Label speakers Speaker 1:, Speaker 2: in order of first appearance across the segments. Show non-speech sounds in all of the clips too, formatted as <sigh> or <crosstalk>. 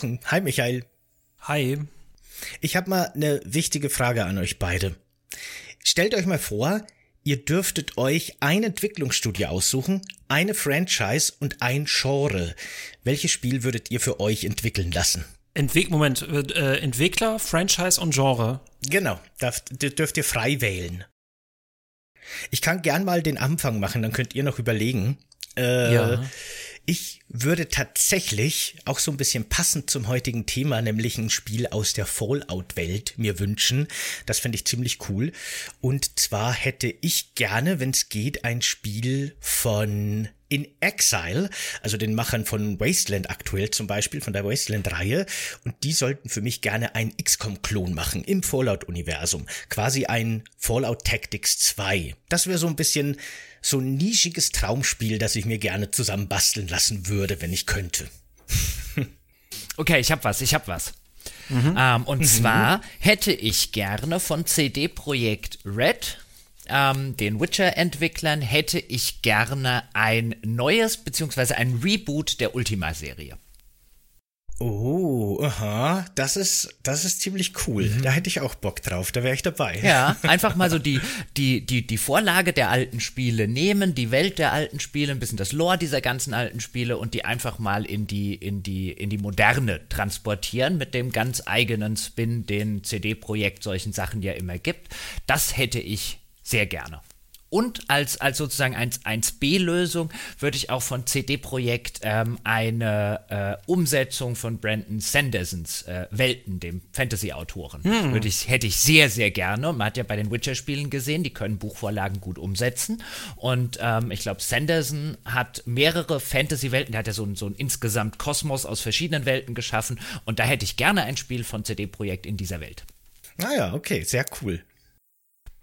Speaker 1: Jochen. Hi Michael.
Speaker 2: Hi.
Speaker 1: Ich habe mal eine wichtige Frage an euch beide. Stellt euch mal vor, ihr dürftet euch ein Entwicklungsstudio aussuchen, eine Franchise und ein Genre. Welches Spiel würdet ihr für euch entwickeln lassen?
Speaker 2: Entwick Moment, äh, Entwickler, Franchise und Genre.
Speaker 1: Genau, darf, dürft ihr frei wählen. Ich kann gern mal den Anfang machen, dann könnt ihr noch überlegen. Äh, ja. Ich würde tatsächlich auch so ein bisschen passend zum heutigen Thema, nämlich ein Spiel aus der Fallout-Welt mir wünschen. Das fände ich ziemlich cool. Und zwar hätte ich gerne, wenn es geht, ein Spiel von in Exile, also den Machern von Wasteland aktuell zum Beispiel, von der Wasteland-Reihe. Und die sollten für mich gerne ein XCOM-Klon machen im Fallout-Universum. Quasi ein Fallout Tactics 2. Das wäre so ein bisschen so ein nischiges Traumspiel, das ich mir gerne zusammenbasteln lassen würde, wenn ich könnte.
Speaker 3: okay, ich hab was, ich hab was. Mhm. Ähm, und mhm. zwar hätte ich gerne von CD Projekt Red ähm, den Witcher-Entwicklern hätte ich gerne ein neues beziehungsweise ein Reboot der Ultima-Serie.
Speaker 1: Oh, aha, das ist, das ist ziemlich cool. Mhm. Da hätte ich auch Bock drauf, da wäre ich dabei.
Speaker 3: Ja, <laughs> einfach mal so die, die, die, die Vorlage der alten Spiele nehmen, die Welt der alten Spiele, ein bisschen das Lore dieser ganzen alten Spiele und die einfach mal in die, in die, in die Moderne transportieren mit dem ganz eigenen Spin, den CD-Projekt solchen Sachen ja immer gibt. Das hätte ich sehr gerne. Und als, als sozusagen 1b-Lösung würde ich auch von CD Projekt ähm, eine äh, Umsetzung von Brandon Sandersons äh, Welten, dem Fantasy-Autoren, hm. ich, hätte ich sehr, sehr gerne. Man hat ja bei den Witcher-Spielen gesehen, die können Buchvorlagen gut umsetzen. Und ähm, ich glaube, Sanderson hat mehrere Fantasy-Welten, der hat ja so, so einen insgesamt Kosmos aus verschiedenen Welten geschaffen. Und da hätte ich gerne ein Spiel von CD Projekt in dieser Welt.
Speaker 1: Naja, ah okay, sehr cool.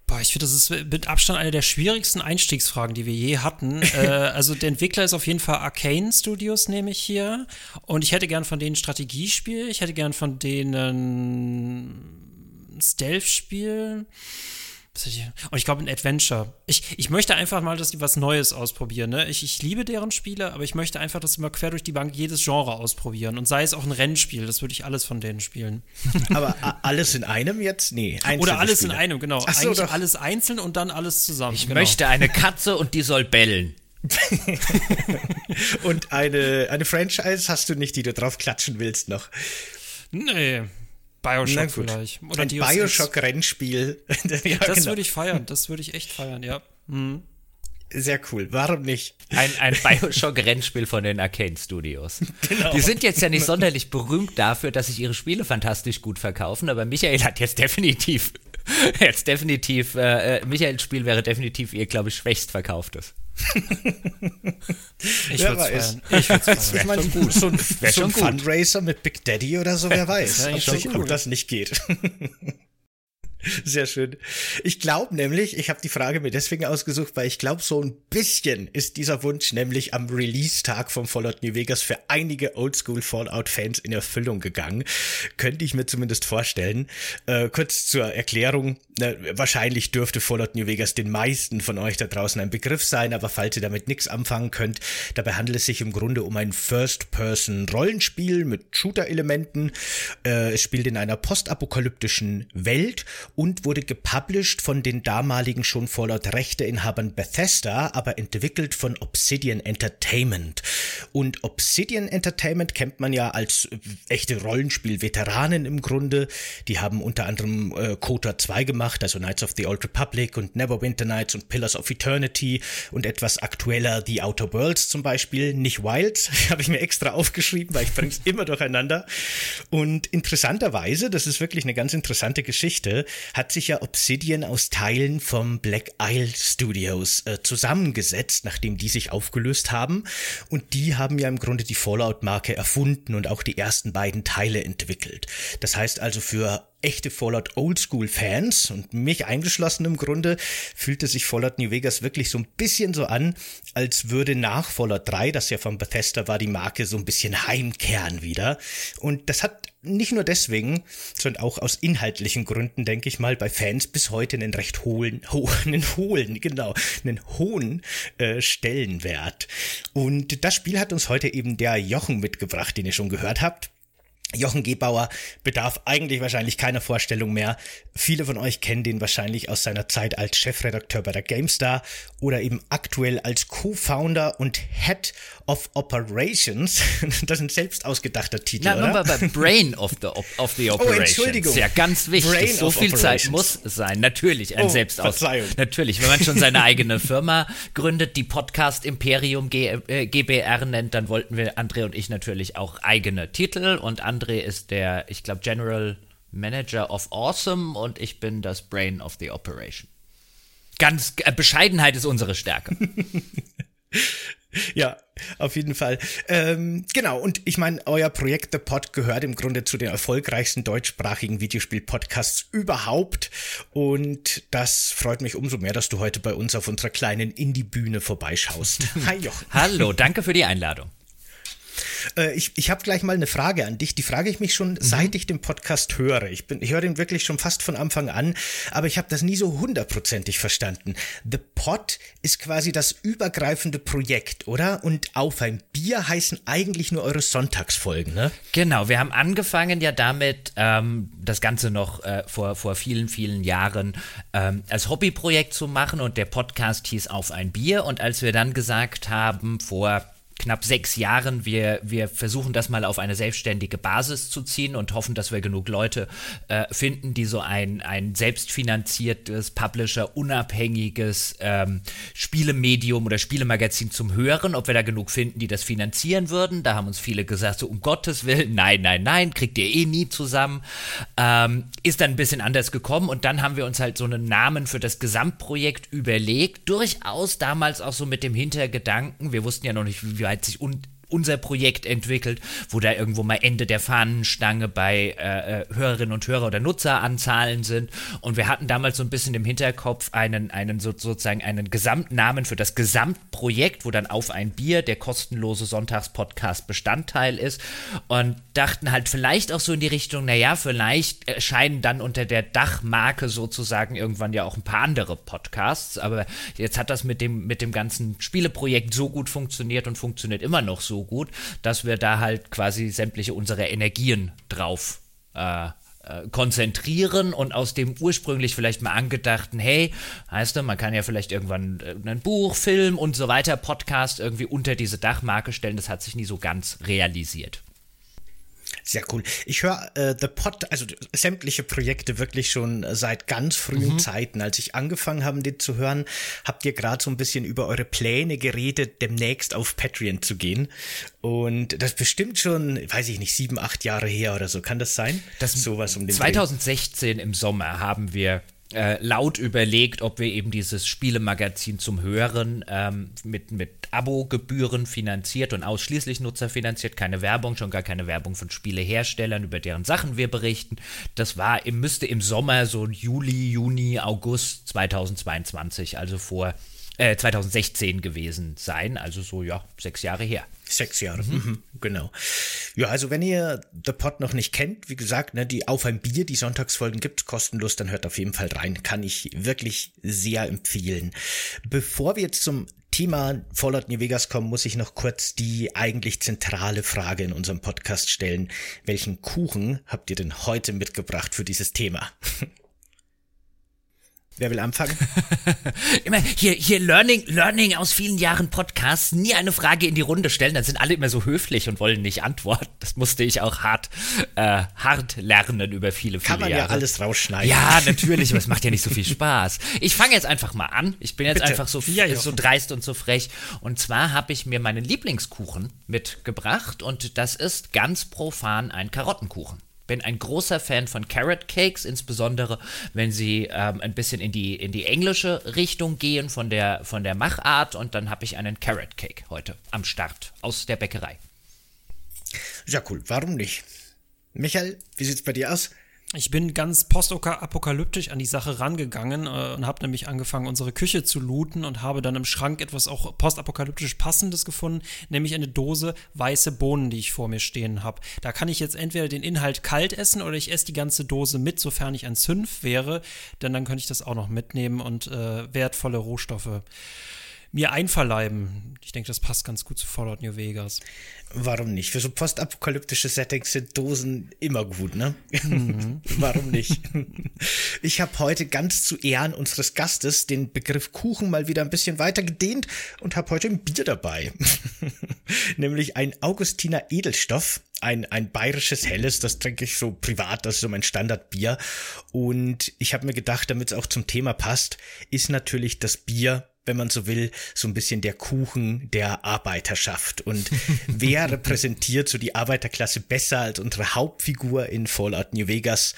Speaker 2: Boah, ich finde, das ist mit Abstand eine der schwierigsten Einstiegsfragen, die wir je hatten. <laughs> äh, also der Entwickler ist auf jeden Fall Arcane Studios, nehme ich hier. Und ich hätte gern von denen Strategiespiel, ich hätte gern von denen Stealth-Spiel. Und ich glaube, ein Adventure. Ich, ich möchte einfach mal, dass die was Neues ausprobieren. Ne? Ich, ich liebe deren Spiele, aber ich möchte einfach, dass sie mal quer durch die Bank jedes Genre ausprobieren. Und sei es auch ein Rennspiel, das würde ich alles von denen spielen. <laughs>
Speaker 1: Aber alles in einem jetzt? Nee.
Speaker 2: Oder alles Spiele. in einem, genau. Ach so, Eigentlich doch. alles einzeln und dann alles zusammen.
Speaker 3: Ich
Speaker 2: genau.
Speaker 3: möchte eine Katze und die soll bellen. <laughs>
Speaker 1: und eine, eine Franchise hast du nicht, die du drauf klatschen willst noch?
Speaker 2: Nee, Bioshock vielleicht.
Speaker 1: Oder ein Bioshock-Rennspiel. <laughs>
Speaker 2: ja, das genau. würde ich feiern, das würde ich echt feiern, ja. Mhm.
Speaker 1: Sehr cool. Warum nicht?
Speaker 3: Ein, ein <laughs> Bioshock-Rennspiel von den Arcane Studios. Genau. Die sind jetzt ja nicht sonderlich berühmt dafür, dass sich ihre Spiele fantastisch gut verkaufen, aber Michael hat jetzt definitiv, <laughs> jetzt definitiv, äh, äh Michaels Spiel wäre definitiv ihr, glaube ich, schwächst verkauftes. <laughs>
Speaker 1: ich würde es Ich würde es Ich meine, gut. So ein, so ein Fundraiser mit Big Daddy oder so, wer weiß, ja, ob, ob das nicht geht. <laughs> Sehr schön. Ich glaube nämlich, ich habe die Frage mir deswegen ausgesucht, weil ich glaube, so ein bisschen ist dieser Wunsch nämlich am Release-Tag von Fallout New Vegas für einige Oldschool Fallout-Fans in Erfüllung gegangen. Könnte ich mir zumindest vorstellen. Äh, kurz zur Erklärung. Na, wahrscheinlich dürfte Fallout New Vegas den meisten von euch da draußen ein Begriff sein, aber falls ihr damit nichts anfangen könnt, dabei handelt es sich im Grunde um ein First-Person-Rollenspiel mit Shooter-Elementen. Äh, es spielt in einer postapokalyptischen Welt und wurde gepublished von den damaligen schon Fallout-Rechteinhabern Bethesda, aber entwickelt von Obsidian Entertainment. Und Obsidian Entertainment kennt man ja als echte Rollenspiel-Veteranen im Grunde. Die haben unter anderem äh, KOTOR 2 gemacht, also Knights of the Old Republic und Neverwinter Nights und Pillars of Eternity und etwas aktueller The Outer Worlds zum Beispiel. Nicht Wilds, <laughs> habe ich mir extra aufgeschrieben, weil ich bring's <laughs> immer durcheinander. Und interessanterweise, das ist wirklich eine ganz interessante Geschichte, hat sich ja Obsidian aus Teilen vom Black Isle Studios äh, zusammengesetzt, nachdem die sich aufgelöst haben. Und die haben ja im Grunde die Fallout-Marke erfunden und auch die ersten beiden Teile entwickelt. Das heißt also für echte Fallout Oldschool Fans und mich eingeschlossen im Grunde fühlte sich Fallout New Vegas wirklich so ein bisschen so an, als würde nach Fallout 3, das ja von Bethesda war, die Marke so ein bisschen heimkehren wieder. Und das hat nicht nur deswegen, sondern auch aus inhaltlichen Gründen, denke ich mal, bei Fans bis heute einen recht hohen, ho <laughs> einen hohen, genau, einen hohen äh, Stellenwert. Und das Spiel hat uns heute eben der Jochen mitgebracht, den ihr schon gehört habt. Jochen Gebauer bedarf eigentlich wahrscheinlich keiner Vorstellung mehr. Viele von euch kennen den wahrscheinlich aus seiner Zeit als Chefredakteur bei der GameStar oder eben aktuell als Co-Founder und Head of Operations. <laughs> Das ist ein selbst ausgedachter Titel, Na, oder?
Speaker 3: Aber <laughs> Brain of the, of the Operations. Oh, Entschuldigung. Ja, ganz wichtig. Brain so viel. Zeit muss sein. Natürlich ein oh, Selbstaus. Natürlich, wenn man schon seine eigene Firma gründet, die Podcast Imperium G äh, GBR nennt, dann wollten wir, André und ich natürlich auch eigene Titel und André ist der, ich glaube, General Manager of Awesome und ich bin das Brain of the Operation. Ganz äh, Bescheidenheit ist unsere Stärke. <laughs>
Speaker 1: Ja, auf jeden Fall. Ähm, genau, und ich meine, euer Projekt The Pod gehört im Grunde zu den erfolgreichsten deutschsprachigen Videospiel-Podcasts überhaupt. Und das freut mich umso mehr, dass du heute bei uns auf unserer kleinen Indie-Bühne vorbeischaust. <laughs>
Speaker 3: Hi Jochen. Hallo, danke für die Einladung.
Speaker 1: Äh, ich ich habe gleich mal eine Frage an dich. Die frage ich mich schon, mhm. seit ich den Podcast höre. Ich, bin, ich höre den wirklich schon fast von Anfang an, aber ich habe das nie so hundertprozentig verstanden. The Pod ist quasi das übergreifende Projekt, oder? Und Auf ein Bier heißen eigentlich nur eure Sonntagsfolgen, ne?
Speaker 3: Genau, wir haben angefangen ja damit, ähm, das Ganze noch äh, vor, vor vielen, vielen Jahren ähm, als Hobbyprojekt zu machen und der Podcast hieß Auf ein Bier. Und als wir dann gesagt haben, vor knapp sechs Jahren. Wir, wir versuchen das mal auf eine selbstständige Basis zu ziehen und hoffen, dass wir genug Leute äh, finden, die so ein, ein selbstfinanziertes, Publisher-unabhängiges ähm, Spielemedium oder Spielemagazin zum Hören, ob wir da genug finden, die das finanzieren würden. Da haben uns viele gesagt, so um Gottes Willen, nein, nein, nein, kriegt ihr eh nie zusammen. Ähm, ist dann ein bisschen anders gekommen und dann haben wir uns halt so einen Namen für das Gesamtprojekt überlegt. Durchaus damals auch so mit dem Hintergedanken, wir wussten ja noch nicht, wie weit sich un unser Projekt entwickelt, wo da irgendwo mal Ende der Fahnenstange bei äh, äh, Hörerinnen und Hörer oder Nutzeranzahlen sind. Und wir hatten damals so ein bisschen im Hinterkopf einen, einen so, sozusagen einen Gesamtnamen für das Gesamtprojekt, wo dann auf ein Bier der kostenlose Sonntagspodcast Bestandteil ist. Und dachten halt vielleicht auch so in die Richtung, naja, vielleicht erscheinen dann unter der Dachmarke sozusagen irgendwann ja auch ein paar andere Podcasts. Aber jetzt hat das mit dem, mit dem ganzen Spieleprojekt so gut funktioniert und funktioniert immer noch so gut, dass wir da halt quasi sämtliche unsere Energien drauf äh, äh, konzentrieren und aus dem ursprünglich vielleicht mal angedachten, hey, heißt du, man kann ja vielleicht irgendwann äh, ein Buch, Film und so weiter, Podcast irgendwie unter diese Dachmarke stellen, das hat sich nie so ganz realisiert.
Speaker 1: Sehr cool. Ich höre äh, The Pod, also sämtliche Projekte wirklich schon seit ganz frühen mhm. Zeiten. Als ich angefangen habe, den zu hören, habt ihr gerade so ein bisschen über eure Pläne geredet, demnächst auf Patreon zu gehen. Und das bestimmt schon, weiß ich nicht, sieben, acht Jahre her oder so. Kann das sein?
Speaker 3: Das sowas um den 2016 Dreh. im Sommer haben wir äh, laut überlegt, ob wir eben dieses Spielemagazin zum Hören ähm, mit, mit Abo-Gebühren finanziert und ausschließlich nutzerfinanziert, keine Werbung, schon gar keine Werbung von Spieleherstellern, über deren Sachen wir berichten. Das war, müsste im Sommer so Juli, Juni, August 2022, also vor äh, 2016 gewesen sein, also so ja sechs Jahre her.
Speaker 1: Sechs Jahre, mhm. Mhm, genau. Ja, also wenn ihr The Pod noch nicht kennt, wie gesagt, ne, die Auf ein Bier, die Sonntagsfolgen gibt kostenlos, dann hört auf jeden Fall rein. Kann ich wirklich sehr empfehlen. Bevor wir jetzt zum Thema Fallout New Vegas kommen, muss ich noch kurz die eigentlich zentrale Frage in unserem Podcast stellen. Welchen Kuchen habt ihr denn heute mitgebracht für dieses Thema? <laughs> Wer will anfangen? <laughs>
Speaker 3: immer hier, hier Learning, Learning aus vielen Jahren Podcasts, nie eine Frage in die Runde stellen, dann sind alle immer so höflich und wollen nicht antworten. Das musste ich auch hart, äh, hart lernen über viele, viele Jahre.
Speaker 1: Kann man
Speaker 3: Jahre.
Speaker 1: ja alles rausschneiden.
Speaker 3: Ja, <laughs> natürlich, aber es macht ja nicht so viel Spaß. Ich fange jetzt einfach mal an. Ich bin jetzt Bitte. einfach so, ja, so dreist und so frech. Und zwar habe ich mir meinen Lieblingskuchen mitgebracht und das ist ganz profan ein Karottenkuchen bin ein großer Fan von Carrot Cakes, insbesondere wenn sie ähm, ein bisschen in die, in die englische Richtung gehen von der, von der Machart. Und dann habe ich einen Carrot Cake heute am Start aus der Bäckerei.
Speaker 1: Ja, cool. Warum nicht? Michael, wie sieht's bei dir aus?
Speaker 2: Ich bin ganz postapokalyptisch an die Sache rangegangen äh, und habe nämlich angefangen, unsere Küche zu looten und habe dann im Schrank etwas auch postapokalyptisch Passendes gefunden, nämlich eine Dose weiße Bohnen, die ich vor mir stehen habe. Da kann ich jetzt entweder den Inhalt kalt essen oder ich esse die ganze Dose mit, sofern ich ein Zünf wäre, denn dann könnte ich das auch noch mitnehmen und äh, wertvolle Rohstoffe mir einverleiben. Ich denke, das passt ganz gut zu Fallout New Vegas.
Speaker 1: Warum nicht? Für so postapokalyptische Settings sind Dosen immer gut, ne? Mhm. <laughs> Warum nicht? Ich habe heute ganz zu Ehren unseres Gastes den Begriff Kuchen mal wieder ein bisschen weiter gedehnt und habe heute ein Bier dabei. <laughs> Nämlich ein Augustiner Edelstoff, ein, ein bayerisches Helles, das trinke ich so privat, das ist so mein Standardbier. Und ich habe mir gedacht, damit es auch zum Thema passt, ist natürlich das Bier wenn man so will, so ein bisschen der Kuchen der Arbeiterschaft. Und <laughs> wer repräsentiert so die Arbeiterklasse besser als unsere Hauptfigur in Fallout New Vegas,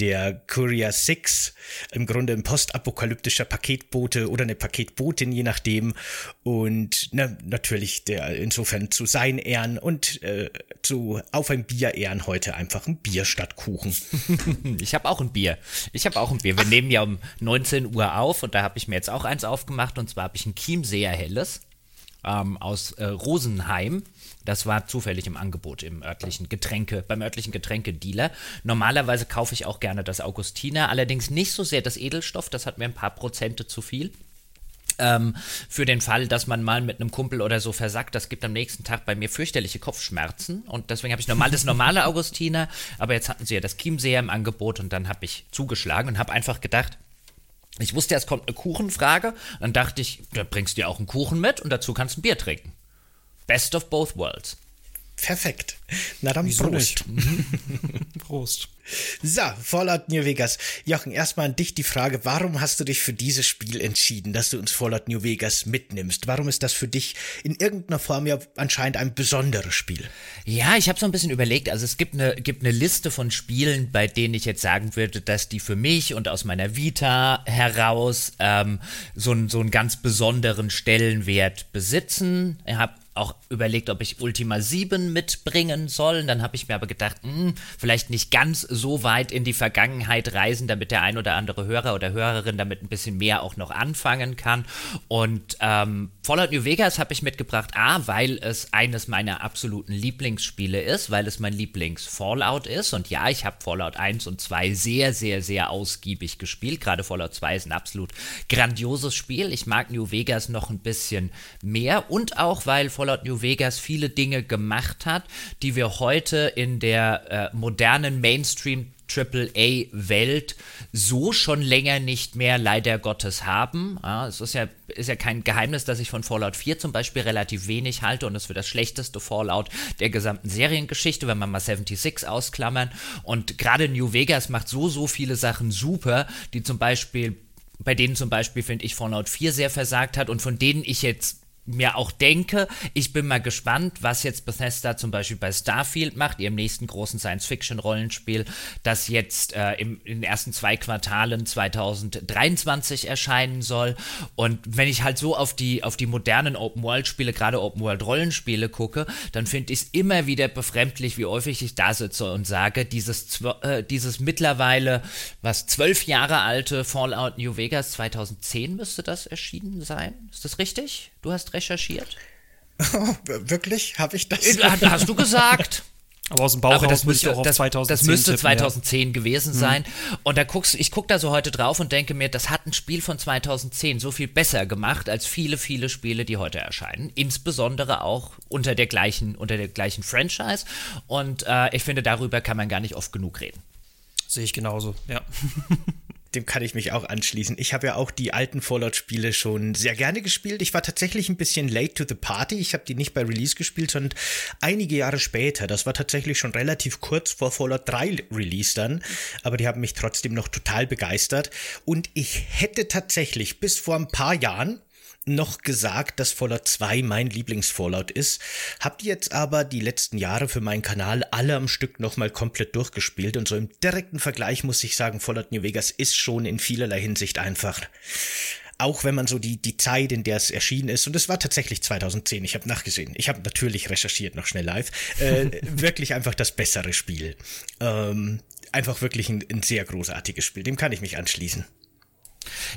Speaker 1: der Courier 6, im Grunde ein postapokalyptischer Paketbote oder eine Paketbotin, je nachdem. Und na, natürlich der insofern zu sein Ehren und äh, zu auf ein Bier ehren heute einfach ein Bier statt Kuchen. <laughs>
Speaker 3: Ich habe auch ein Bier. Ich habe auch ein Bier. Wir nehmen ja um 19 Uhr auf und da habe ich mir jetzt auch eins aufgemacht und zwar habe ich ein Chiemseer Helles ähm, aus äh, Rosenheim. Das war zufällig im Angebot im örtlichen Getränke, beim örtlichen Getränkedealer. Normalerweise kaufe ich auch gerne das Augustiner, allerdings nicht so sehr das Edelstoff, das hat mir ein paar Prozente zu viel. Ähm, für den Fall, dass man mal mit einem Kumpel oder so versackt, das gibt am nächsten Tag bei mir fürchterliche Kopfschmerzen und deswegen habe ich normal das normale Augustiner, aber jetzt hatten sie ja das Chiemseer im Angebot und dann habe ich zugeschlagen und habe einfach gedacht, ich wusste, es kommt eine Kuchenfrage. Dann dachte ich, da bringst du dir auch einen Kuchen mit und dazu kannst du ein Bier trinken. Best of both worlds.
Speaker 1: Perfekt. Na dann Wieso Prost. <laughs>
Speaker 2: Prost.
Speaker 1: So, Fallout New Vegas. Jochen, erstmal an dich die Frage, warum hast du dich für dieses Spiel entschieden, dass du uns Fallout New Vegas mitnimmst? Warum ist das für dich in irgendeiner Form ja anscheinend ein besonderes Spiel?
Speaker 3: Ja, ich habe so ein bisschen überlegt, also es gibt eine, gibt eine Liste von Spielen, bei denen ich jetzt sagen würde, dass die für mich und aus meiner Vita heraus ähm, so, so einen ganz besonderen Stellenwert besitzen. Ich habe auch überlegt, ob ich Ultima 7 mitbringen soll. Dann habe ich mir aber gedacht, mh, hm, vielleicht nicht ganz so weit in die Vergangenheit reisen, damit der ein oder andere Hörer oder Hörerin damit ein bisschen mehr auch noch anfangen kann. Und ähm, Fallout New Vegas habe ich mitgebracht, A, weil es eines meiner absoluten Lieblingsspiele ist, weil es mein Lieblings-Fallout ist. Und ja, ich habe Fallout 1 und 2 sehr, sehr, sehr ausgiebig gespielt. Gerade Fallout 2 ist ein absolut grandioses Spiel. Ich mag New Vegas noch ein bisschen mehr und auch, weil Fallout Fallout New Vegas viele Dinge gemacht hat, die wir heute in der äh, modernen Mainstream AAA-Welt so schon länger nicht mehr leider Gottes haben. Ja, es ist ja, ist ja kein Geheimnis, dass ich von Fallout 4 zum Beispiel relativ wenig halte und es für das schlechteste Fallout der gesamten Seriengeschichte, wenn man mal 76 ausklammern. Und gerade New Vegas macht so, so viele Sachen super, die zum Beispiel bei denen zum Beispiel, finde ich, Fallout 4 sehr versagt hat und von denen ich jetzt mir auch denke. Ich bin mal gespannt, was jetzt Bethesda zum Beispiel bei Starfield macht, ihrem nächsten großen Science-Fiction-Rollenspiel, das jetzt äh, im, in den ersten zwei Quartalen 2023 erscheinen soll. Und wenn ich halt so auf die, auf die modernen Open-World-Spiele, gerade Open-World-Rollenspiele gucke, dann finde ich es immer wieder befremdlich, wie häufig ich da sitze und sage, dieses, äh, dieses mittlerweile, was zwölf Jahre alte Fallout New Vegas 2010 müsste das erschienen sein. Ist das richtig? Du hast recherchiert?
Speaker 1: Oh, <laughs> wirklich? Habe ich das?
Speaker 3: Hast du gesagt? <laughs>
Speaker 2: Aber aus dem Bauch
Speaker 3: das müsste, auch das, 2010 das müsste 2010 tippen, gewesen mhm. sein. Und da guckst, ich gucke da so heute drauf und denke mir, das hat ein Spiel von 2010 so viel besser gemacht als viele, viele Spiele, die heute erscheinen. Insbesondere auch unter der gleichen, unter der gleichen Franchise. Und äh, ich finde, darüber kann man gar nicht oft genug reden.
Speaker 2: Sehe ich genauso, ja. <laughs>
Speaker 1: dem kann ich mich auch anschließen. Ich habe ja auch die alten Fallout-Spiele schon sehr gerne gespielt. Ich war tatsächlich ein bisschen late to the party. Ich habe die nicht bei Release gespielt, sondern einige Jahre später. Das war tatsächlich schon relativ kurz vor Fallout 3 Release dann. Aber die haben mich trotzdem noch total begeistert. Und ich hätte tatsächlich bis vor ein paar Jahren noch gesagt, dass Fallout 2 mein Lieblings-Fallout ist. Habt jetzt aber die letzten Jahre für meinen Kanal alle am Stück nochmal komplett durchgespielt und so im direkten Vergleich muss ich sagen, Fallout New Vegas ist schon in vielerlei Hinsicht einfach. Auch wenn man so die, die Zeit, in der es erschienen ist, und es war tatsächlich 2010, ich habe nachgesehen, ich habe natürlich recherchiert, noch schnell live, äh, <laughs> wirklich einfach das bessere Spiel. Ähm, einfach wirklich ein, ein sehr großartiges Spiel, dem kann ich mich anschließen.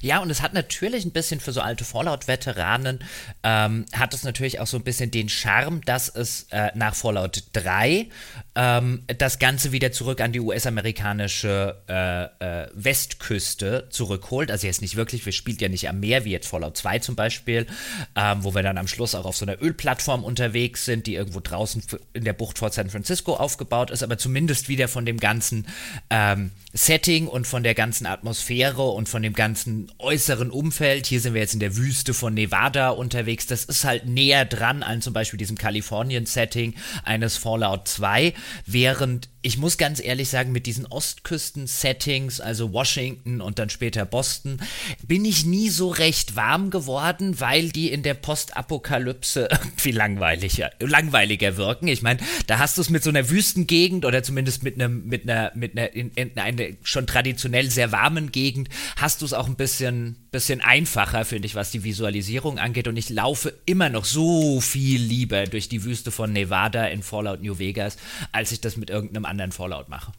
Speaker 3: Ja, und es hat natürlich ein bisschen für so alte Fallout-Veteranen, ähm, hat es natürlich auch so ein bisschen den Charme, dass es äh, nach Fallout 3 ähm, das Ganze wieder zurück an die US-amerikanische äh, äh, Westküste zurückholt. Also jetzt nicht wirklich, wir spielen ja nicht am Meer, wie jetzt Fallout 2 zum Beispiel, ähm, wo wir dann am Schluss auch auf so einer Ölplattform unterwegs sind, die irgendwo draußen in der Bucht vor San Francisco aufgebaut ist, aber zumindest wieder von dem ganzen ähm, Setting und von der ganzen Atmosphäre und von dem ganzen äußeren Umfeld. Hier sind wir jetzt in der Wüste von Nevada unterwegs. Das ist halt näher dran an zum Beispiel diesem Kalifornien-Setting eines Fallout 2, während ich muss ganz ehrlich sagen, mit diesen Ostküsten-Settings, also Washington und dann später Boston, bin ich nie so recht warm geworden, weil die in der Postapokalypse <laughs> irgendwie langweiliger, langweiliger wirken. Ich meine, da hast du es mit so einer Wüstengegend oder zumindest mit einem, mit einer, mit einer, in, in einer schon traditionell sehr warmen Gegend, hast du es auch ein bisschen, bisschen einfacher, finde ich, was die Visualisierung angeht. Und ich laufe immer noch so viel lieber durch die Wüste von Nevada in Fallout New Vegas, als ich das mit irgendeinem anderen Fallout mache.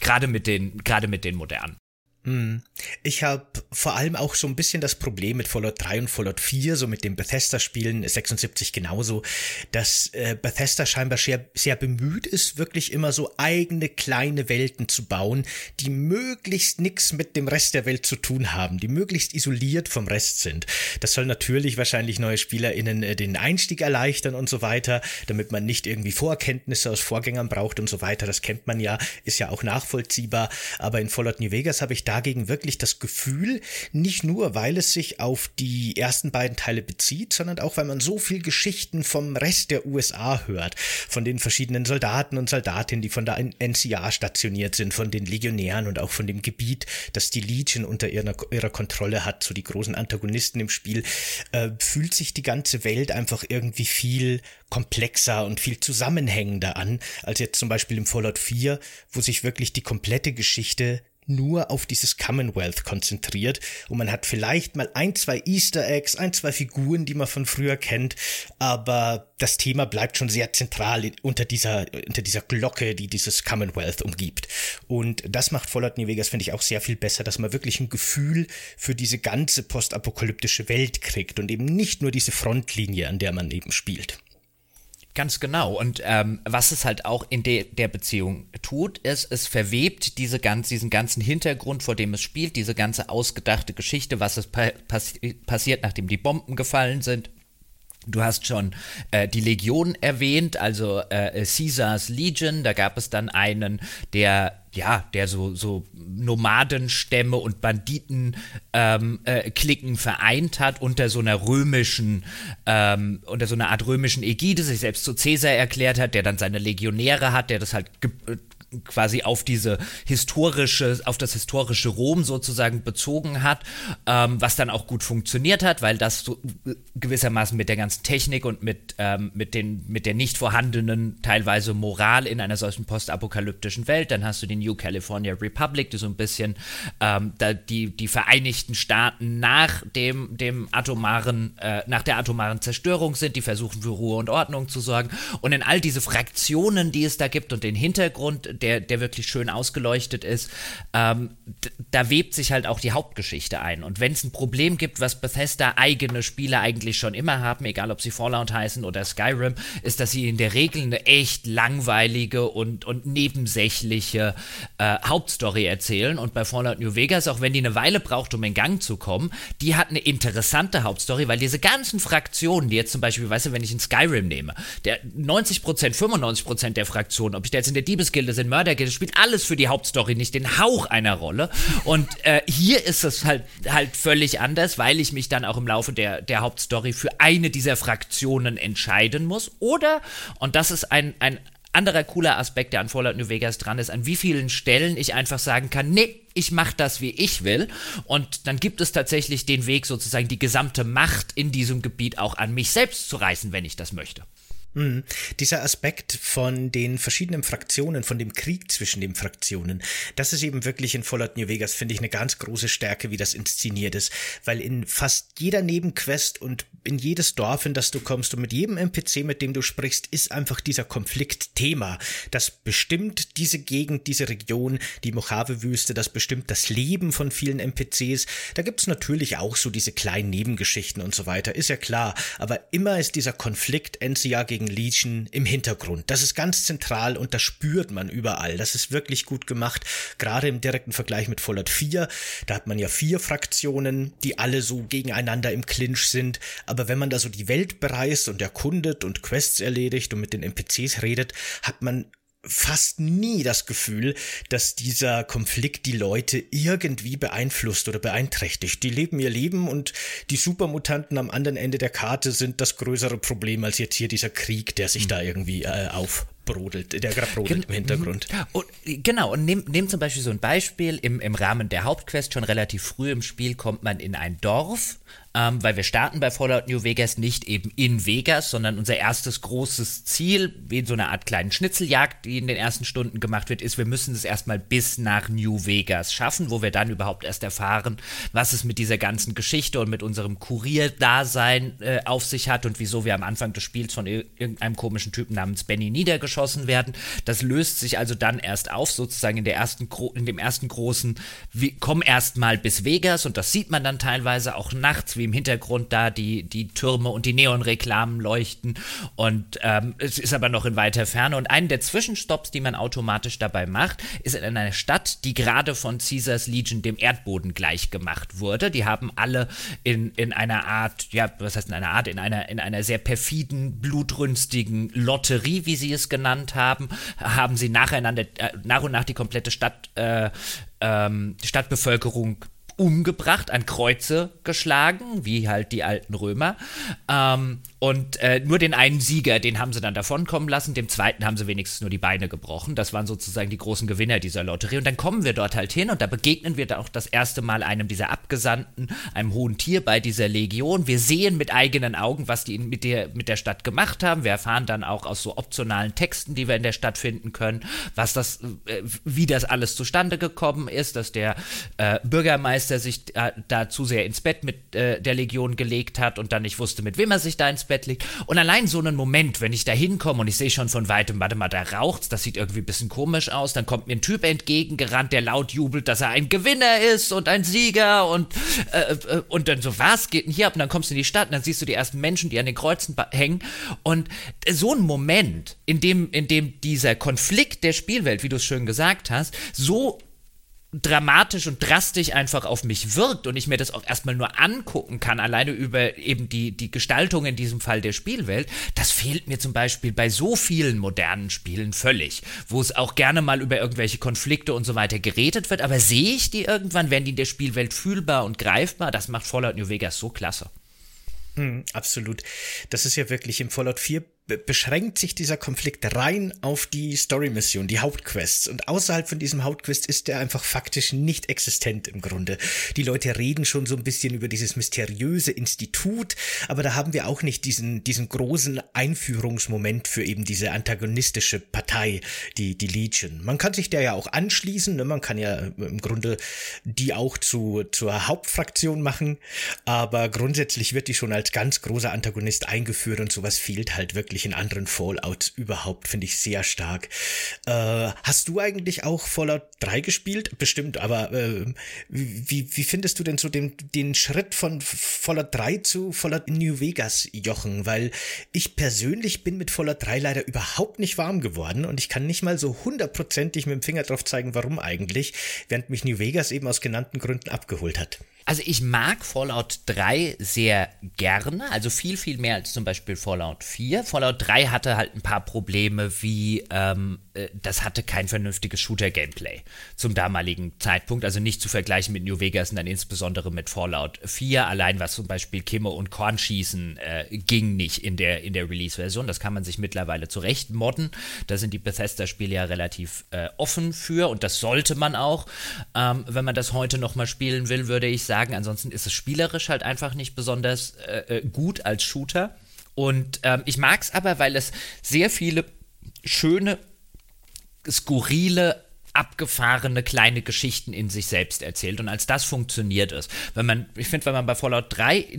Speaker 3: Gerade mit den, gerade mit den modernen.
Speaker 1: Hm. Ich habe vor allem auch so ein bisschen das Problem mit Fallout 3 und Fallout 4, so mit dem Bethesda-Spielen 76 genauso, dass äh, Bethesda scheinbar sehr, sehr bemüht ist, wirklich immer so eigene kleine Welten zu bauen, die möglichst nichts mit dem Rest der Welt zu tun haben, die möglichst isoliert vom Rest sind. Das soll natürlich wahrscheinlich neue SpielerInnen äh, den Einstieg erleichtern und so weiter, damit man nicht irgendwie Vorkenntnisse aus Vorgängern braucht und so weiter. Das kennt man ja, ist ja auch nachvollziehbar. Aber in Fallout New Vegas habe ich da dagegen wirklich das Gefühl, nicht nur, weil es sich auf die ersten beiden Teile bezieht, sondern auch, weil man so viel Geschichten vom Rest der USA hört, von den verschiedenen Soldaten und Soldatinnen, die von der NCA stationiert sind, von den Legionären und auch von dem Gebiet, das die Legion unter ihrer, ihrer Kontrolle hat, so die großen Antagonisten im Spiel, äh, fühlt sich die ganze Welt einfach irgendwie viel komplexer und viel zusammenhängender an, als jetzt zum Beispiel im Fallout 4, wo sich wirklich die komplette Geschichte nur auf dieses Commonwealth konzentriert und man hat vielleicht mal ein, zwei Easter Eggs, ein, zwei Figuren, die man von früher kennt, aber das Thema bleibt schon sehr zentral unter dieser, unter dieser Glocke, die dieses Commonwealth umgibt. Und das macht Fallout New Vegas, finde ich, auch sehr viel besser, dass man wirklich ein Gefühl für diese ganze postapokalyptische Welt kriegt und eben nicht nur diese Frontlinie, an der man eben spielt.
Speaker 3: Ganz genau. Und ähm, was es halt auch in de der Beziehung tut, ist, es verwebt diese ganz, diesen ganzen Hintergrund, vor dem es spielt, diese ganze ausgedachte Geschichte, was es pa passi passiert, nachdem die Bomben gefallen sind. Du hast schon äh, die Legion erwähnt, also äh, Caesars Legion. Da gab es dann einen, der ja, der so, so Nomadenstämme und Banditen ähm, äh, vereint hat unter so einer römischen, ähm, unter so einer Art römischen Ägide, sich selbst zu Caesar erklärt hat, der dann seine Legionäre hat, der das halt quasi auf diese historische, auf das historische Rom sozusagen bezogen hat, ähm, was dann auch gut funktioniert hat, weil das so gewissermaßen mit der ganzen Technik und mit, ähm, mit, den, mit der nicht vorhandenen teilweise Moral in einer solchen postapokalyptischen Welt, dann hast du die New California Republic, die so ein bisschen ähm, die, die Vereinigten Staaten nach dem, dem atomaren, äh, nach der atomaren Zerstörung sind, die versuchen für Ruhe und Ordnung zu sorgen. Und in all diese Fraktionen, die es da gibt und den Hintergrund, der, der wirklich schön ausgeleuchtet ist, ähm, da webt sich halt auch die Hauptgeschichte ein. Und wenn es ein Problem gibt, was Bethesda eigene Spiele eigentlich schon immer haben, egal ob sie Fallout heißen oder Skyrim, ist, dass sie in der Regel eine echt langweilige und, und nebensächliche äh, Hauptstory erzählen. Und bei Fallout New Vegas, auch wenn die eine Weile braucht, um in Gang zu kommen, die hat eine interessante Hauptstory, weil diese ganzen Fraktionen, die jetzt zum Beispiel, weißt du, wenn ich in Skyrim nehme, der 90%, 95% der Fraktionen, ob ich da jetzt in der Diebesgilde sind, Murder geht. Es spielt alles für die Hauptstory nicht den Hauch einer Rolle. Und äh, hier ist es halt, halt völlig anders, weil ich mich dann auch im Laufe der, der Hauptstory für eine dieser Fraktionen entscheiden muss. Oder, und das ist ein, ein anderer cooler Aspekt, der an Fallout New Vegas dran ist, an wie vielen Stellen ich einfach sagen kann, nee, ich mache das, wie ich will. Und dann gibt es tatsächlich den Weg, sozusagen die gesamte Macht in diesem Gebiet auch an mich selbst zu reißen, wenn ich das möchte.
Speaker 1: Mhm. Dieser Aspekt von den verschiedenen Fraktionen, von dem Krieg zwischen den Fraktionen, das ist eben wirklich in Fallout New Vegas, finde ich, eine ganz große Stärke, wie das inszeniert ist. Weil in fast jeder Nebenquest und in jedes Dorf, in das du kommst und mit jedem NPC, mit dem du sprichst, ist einfach dieser Konflikt Thema. Das bestimmt diese Gegend, diese Region, die Mojave-Wüste, das bestimmt das Leben von vielen NPCs. Da gibt's natürlich auch so diese kleinen Nebengeschichten und so weiter, ist ja klar. Aber immer ist dieser Konflikt NCA gegen Legion im Hintergrund. Das ist ganz zentral und das spürt man überall. Das ist wirklich gut gemacht, gerade im direkten Vergleich mit Fallout 4. Da hat man ja vier Fraktionen, die alle so gegeneinander im Clinch sind. Aber wenn man da so die Welt bereist und erkundet und Quests erledigt und mit den NPCs redet, hat man fast nie das Gefühl, dass dieser Konflikt die Leute irgendwie beeinflusst oder beeinträchtigt. Die leben ihr Leben und die Supermutanten am anderen Ende der Karte sind das größere Problem als jetzt hier dieser Krieg, der sich mhm. da irgendwie äh, auf brodelt, der gerade brodelt im Hintergrund.
Speaker 3: Und, genau, und nehmt nehm zum Beispiel so ein Beispiel, im, im Rahmen der Hauptquest, schon relativ früh im Spiel kommt man in ein Dorf, ähm, weil wir starten bei Fallout New Vegas nicht eben in Vegas, sondern unser erstes großes Ziel, wie in so einer Art kleinen Schnitzeljagd, die in den ersten Stunden gemacht wird, ist, wir müssen es erstmal bis nach New Vegas schaffen, wo wir dann überhaupt erst erfahren, was es mit dieser ganzen Geschichte und mit unserem Kurierdasein äh, auf sich hat und wieso wir am Anfang des Spiels von irgendeinem komischen Typen namens Benny niedergeschossen werden. Das löst sich also dann erst auf, sozusagen in, der ersten, in dem ersten großen, wir kommen erstmal bis Vegas und das sieht man dann teilweise auch nachts, wie wie im Hintergrund da die, die Türme und die Neonreklamen leuchten. Und ähm, es ist aber noch in weiter Ferne. Und einen der Zwischenstopps, die man automatisch dabei macht, ist in einer Stadt, die gerade von Caesars Legion dem Erdboden gleichgemacht wurde. Die haben alle in, in einer Art, ja, was heißt in einer Art, in einer, in einer sehr perfiden, blutrünstigen Lotterie, wie sie es genannt haben, haben sie nacheinander, äh, nach und nach die komplette Stadt, äh, ähm, Stadtbevölkerung umgebracht, an Kreuze geschlagen, wie halt die alten Römer. Ähm, und äh, nur den einen Sieger, den haben sie dann davonkommen lassen, dem zweiten haben sie wenigstens nur die Beine gebrochen. Das waren sozusagen die großen Gewinner dieser Lotterie. Und dann kommen wir dort halt hin und da begegnen wir da auch das erste Mal einem dieser Abgesandten, einem hohen Tier bei dieser Legion. Wir sehen mit eigenen Augen, was die mit der, mit der Stadt gemacht haben. Wir erfahren dann auch aus so optionalen Texten, die wir in der Stadt finden können, was das, äh, wie das alles zustande gekommen ist, dass der äh, Bürgermeister sich äh, da zu sehr ins Bett mit äh, der Legion gelegt hat und dann nicht wusste, mit wem er sich da ins Bett Bett liegt. Und allein so einen Moment, wenn ich da hinkomme und ich sehe schon von weitem, warte mal, da raucht's, das sieht irgendwie ein bisschen komisch aus, dann kommt mir ein Typ entgegengerannt, der laut jubelt, dass er ein Gewinner ist und ein Sieger und, äh, äh, und dann so, was geht denn hier ab? Und dann kommst du in die Stadt und dann siehst du die ersten Menschen, die an den Kreuzen hängen. Und so ein Moment, in dem, in dem dieser Konflikt der Spielwelt, wie du es schön gesagt hast, so dramatisch und drastisch einfach auf mich wirkt und ich mir das auch erstmal nur angucken kann, alleine über eben die, die Gestaltung in diesem Fall der Spielwelt, das fehlt mir zum Beispiel bei so vielen modernen Spielen völlig, wo es auch gerne mal über irgendwelche Konflikte und so weiter geredet wird, aber sehe ich die irgendwann, werden die in der Spielwelt fühlbar und greifbar, das macht Fallout New Vegas so klasse.
Speaker 1: Hm, absolut. Das ist ja wirklich im Fallout 4 beschränkt sich dieser Konflikt rein auf die Story-Mission, die Hauptquests. Und außerhalb von diesem Hauptquest ist er einfach faktisch nicht existent im Grunde. Die Leute reden schon so ein bisschen über dieses mysteriöse Institut, aber da haben wir auch nicht diesen, diesen großen Einführungsmoment für eben diese antagonistische Partei, die, die Legion. Man kann sich der ja auch anschließen, ne? man kann ja im Grunde die auch zu, zur Hauptfraktion machen, aber grundsätzlich wird die schon als ganz großer Antagonist eingeführt und sowas fehlt halt wirklich wirklich in anderen Fallouts überhaupt, finde ich sehr stark. Äh, hast du eigentlich auch Fallout 3 gespielt? Bestimmt, aber äh, wie, wie findest du denn so den, den Schritt von Fallout 3 zu Fallout New Vegas, Jochen? Weil ich persönlich bin mit Fallout 3 leider überhaupt nicht warm geworden und ich kann nicht mal so hundertprozentig mit dem Finger drauf zeigen, warum eigentlich, während mich New Vegas eben aus genannten Gründen abgeholt hat.
Speaker 3: Also ich mag Fallout 3 sehr gerne, also viel, viel mehr als zum Beispiel Fallout 4. Fallout 3 hatte halt ein paar Probleme, wie ähm, äh, das hatte kein vernünftiges Shooter-Gameplay zum damaligen Zeitpunkt, also nicht zu vergleichen mit New Vegas und dann insbesondere mit Fallout 4. Allein was zum Beispiel Kimme und Kornschießen äh, ging nicht in der, in der Release-Version. Das kann man sich mittlerweile zurecht modden. Da sind die Bethesda-Spiele ja relativ äh, offen für und das sollte man auch. Ähm, wenn man das heute nochmal spielen will, würde ich sagen, sagen. Ansonsten ist es spielerisch halt einfach nicht besonders äh, äh, gut als Shooter. Und ähm, ich mag es aber, weil es sehr viele schöne, skurrile, abgefahrene kleine Geschichten in sich selbst erzählt und als das funktioniert ist. Wenn man, ich finde, wenn man bei Fallout 3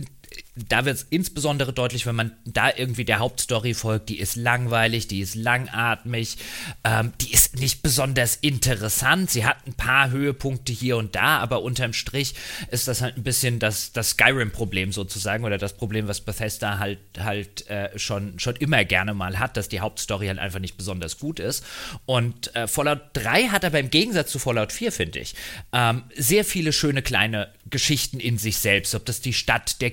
Speaker 3: da wird es insbesondere deutlich, wenn man da irgendwie der Hauptstory folgt, die ist langweilig, die ist langatmig, ähm, die ist nicht besonders interessant. Sie hat ein paar Höhepunkte hier und da, aber unterm Strich ist das halt ein bisschen das, das Skyrim-Problem sozusagen oder das Problem, was Bethesda halt halt äh, schon, schon immer gerne mal hat, dass die Hauptstory halt einfach nicht besonders gut ist. Und äh, Fallout 3 hat aber im Gegensatz zu Fallout 4, finde ich, ähm, sehr viele schöne kleine Geschichten in sich selbst. Ob das die Stadt der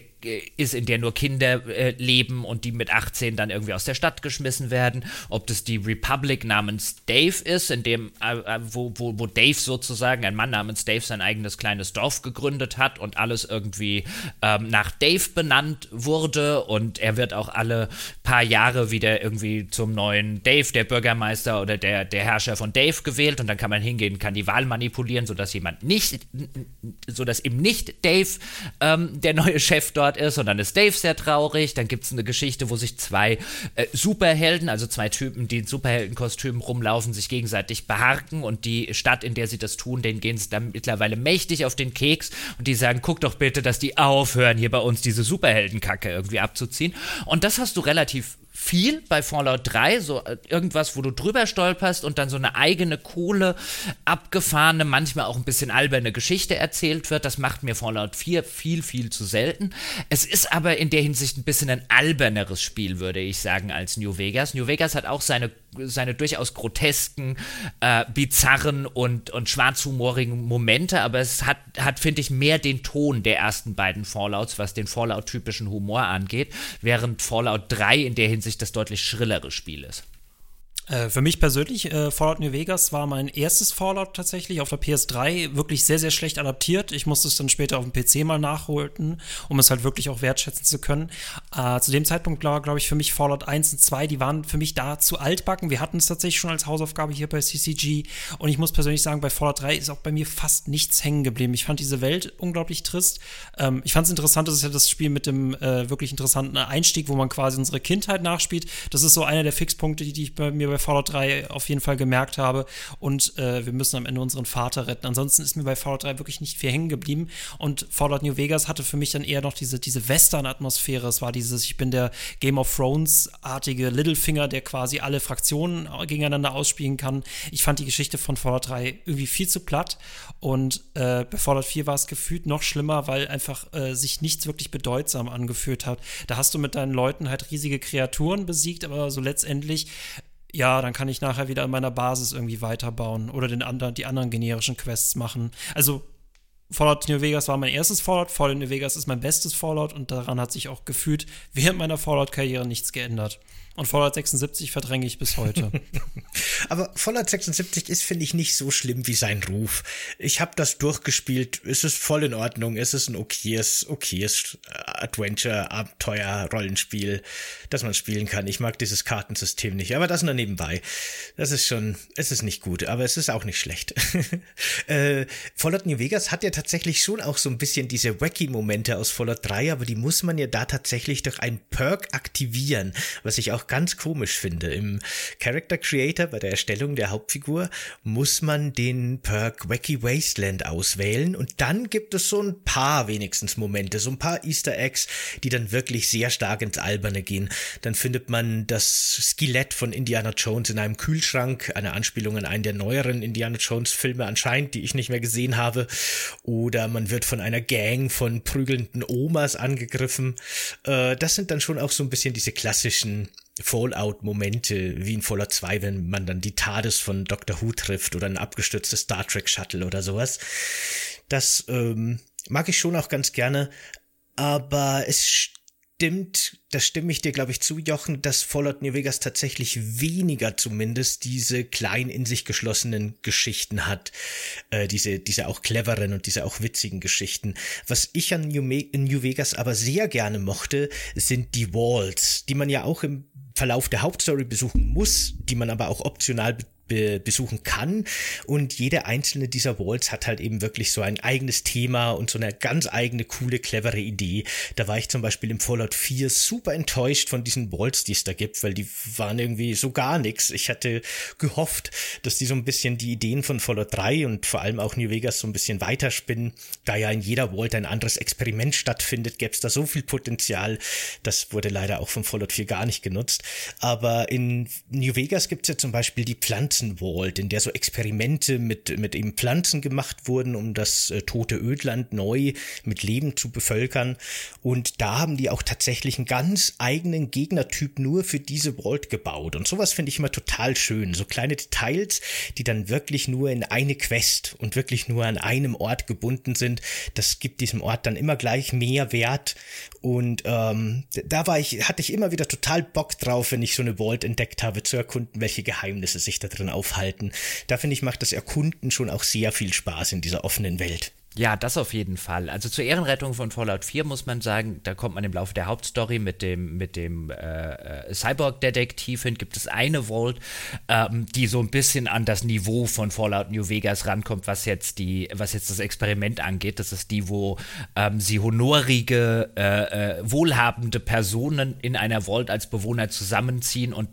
Speaker 3: ist, in der nur Kinder äh, leben und die mit 18 dann irgendwie aus der Stadt geschmissen werden, ob das die Republic namens Dave ist, in dem, äh, äh, wo, wo, wo Dave sozusagen, ein Mann namens Dave, sein eigenes kleines Dorf gegründet hat und alles irgendwie ähm, nach Dave benannt wurde. Und er wird auch alle paar Jahre wieder irgendwie zum neuen Dave, der Bürgermeister oder der, der Herrscher von Dave gewählt. Und dann kann man hingehen, kann die Wahl manipulieren, sodass jemand nicht, sodass eben nicht Dave ähm, der neue Chef dort ist und dann ist Dave sehr traurig. Dann gibt es eine Geschichte, wo sich zwei äh, Superhelden, also zwei Typen, die in Superheldenkostümen rumlaufen, sich gegenseitig beharken und die Stadt, in der sie das tun, denen gehen es dann mittlerweile mächtig auf den Keks und die sagen, guck doch bitte, dass die aufhören, hier bei uns diese Superheldenkacke irgendwie abzuziehen. Und das hast du relativ viel bei Fallout 3, so äh, irgendwas, wo du drüber stolperst und dann so eine eigene Kohle abgefahrene, manchmal auch ein bisschen alberne Geschichte erzählt wird. Das macht mir Fallout 4 viel, viel zu selten. Es ist aber in der Hinsicht ein bisschen ein alberneres Spiel, würde ich sagen, als New Vegas. New Vegas hat auch seine seine durchaus grotesken, äh, bizarren und, und schwarzhumorigen Momente, aber es hat, hat finde ich, mehr den Ton der ersten beiden Fallouts, was den Fallout-typischen Humor angeht, während Fallout 3 in der Hinsicht das deutlich schrillere Spiel ist.
Speaker 2: Äh, für mich persönlich, äh, Fallout New Vegas war mein erstes Fallout tatsächlich auf der PS3, wirklich sehr, sehr schlecht adaptiert. Ich musste es dann später auf dem PC mal nachholen, um es halt wirklich auch wertschätzen zu können. Äh, zu dem Zeitpunkt war, glaube ich, für mich Fallout 1 und 2, die waren für mich da zu altbacken. Wir hatten es tatsächlich schon als Hausaufgabe hier bei CCG und ich muss persönlich sagen, bei Fallout 3 ist auch bei mir fast nichts hängen geblieben. Ich fand diese Welt unglaublich trist. Ähm, ich fand es interessant, das ist ja das Spiel mit dem äh, wirklich interessanten Einstieg, wo man quasi unsere Kindheit nachspielt. Das ist so einer der Fixpunkte, die, die ich bei mir bei Fallout 3 auf jeden Fall gemerkt habe. Und äh, wir müssen am Ende unseren Vater retten. Ansonsten ist mir bei Fallout 3 wirklich nicht viel hängen geblieben. Und Fallout New Vegas hatte für mich dann eher noch diese, diese Western-Atmosphäre. Es war dieses, ich bin der Game of Thrones-artige Littlefinger, der quasi alle Fraktionen gegeneinander ausspielen kann. Ich fand die Geschichte von Fallout 3 irgendwie viel zu platt. Und äh, bei Fallout 4 war es gefühlt noch schlimmer, weil einfach äh, sich nichts wirklich bedeutsam angefühlt hat. Da hast du mit deinen Leuten halt riesige Kreaturen besiegt, aber so letztendlich ja, dann kann ich nachher wieder an meiner Basis irgendwie weiterbauen oder den anderen, die anderen generischen Quests machen. Also Fallout New Vegas war mein erstes Fallout, Fallout New Vegas ist mein bestes Fallout und daran hat sich auch gefühlt während meiner Fallout-Karriere nichts geändert. Und Fallout 76 verdränge ich bis heute. <laughs>
Speaker 1: Aber Fallout 76 ist, finde ich, nicht so schlimm wie sein Ruf. Ich habe das durchgespielt. Es ist voll in Ordnung. Es ist ein okayes, okayes äh, Adventure, Abenteuer, Rollenspiel, das man spielen kann. Ich mag dieses Kartensystem nicht. Aber das nur nebenbei. Das ist schon, es ist nicht gut, aber es ist auch nicht schlecht. <laughs> äh, Fallout New Vegas hat ja tatsächlich schon auch so ein bisschen diese wacky-Momente aus Fallout 3, aber die muss man ja da tatsächlich durch einen Perk aktivieren, was ich auch auch ganz komisch finde. Im Character Creator bei der Erstellung der Hauptfigur muss man den Perk Wacky Wasteland auswählen und dann gibt es so ein paar wenigstens Momente, so ein paar Easter Eggs, die dann wirklich sehr stark ins Alberne gehen. Dann findet man das Skelett von Indiana Jones in einem Kühlschrank, eine Anspielung an einen der neueren Indiana Jones Filme anscheinend, die ich nicht mehr gesehen habe. Oder man wird von einer Gang von prügelnden Omas angegriffen. Äh, das sind dann schon auch so ein bisschen diese klassischen Fallout-Momente, wie in Fallout 2, wenn man dann die TARDIS von Doctor Who trifft oder ein abgestürztes Star Trek Shuttle oder sowas. Das ähm, mag ich schon auch ganz gerne, aber es stimmt, da stimme ich dir, glaube ich, zu, Jochen, dass Fallout New Vegas tatsächlich weniger zumindest diese klein in sich geschlossenen Geschichten hat. Äh, diese, diese auch cleveren und diese auch witzigen Geschichten. Was ich an New, New Vegas aber sehr gerne mochte, sind die Walls, die man ja auch im Verlauf der Hauptstory besuchen muss, die man aber auch optional be besuchen kann. Und jede einzelne dieser Vaults hat halt eben wirklich so ein eigenes Thema und so eine ganz eigene, coole, clevere Idee. Da war ich zum Beispiel im Fallout 4 super enttäuscht von diesen Vaults, die es da gibt, weil die waren irgendwie so gar nichts. Ich hatte gehofft, dass die so ein bisschen die Ideen von Fallout 3 und vor allem auch New Vegas so ein bisschen weiterspinnen. Da ja in jeder Vault ein anderes Experiment stattfindet, gäbe es da so viel Potenzial. Das wurde leider auch von Fallout 4 gar nicht genutzt. Aber in New Vegas gibt es ja zum Beispiel die Pflanzen in der so Experimente mit, mit eben Pflanzen gemacht wurden, um das äh, tote Ödland neu mit Leben zu bevölkern. Und da haben die auch tatsächlich einen ganz eigenen Gegnertyp nur für diese Vault gebaut. Und sowas finde ich immer total schön. So kleine Details, die dann wirklich nur in eine Quest und wirklich nur an einem Ort gebunden sind. Das gibt diesem Ort dann immer gleich mehr Wert. Und ähm, da war ich, hatte ich immer wieder total Bock drauf, wenn ich so eine Vault entdeckt habe, zu erkunden, welche Geheimnisse sich da drin aufhalten. Da finde ich, macht das Erkunden schon auch sehr viel Spaß in dieser offenen Welt.
Speaker 3: Ja, das auf jeden Fall. Also zur Ehrenrettung von Fallout 4 muss man sagen, da kommt man im Laufe der Hauptstory mit dem, mit dem äh, äh, Cyborg-Detektiv hin, gibt es eine Vault, ähm, die so ein bisschen an das Niveau von Fallout New Vegas rankommt, was jetzt die, was jetzt das Experiment angeht. Das ist die, wo ähm, sie honorige, äh, äh, wohlhabende Personen in einer Vault als Bewohner zusammenziehen und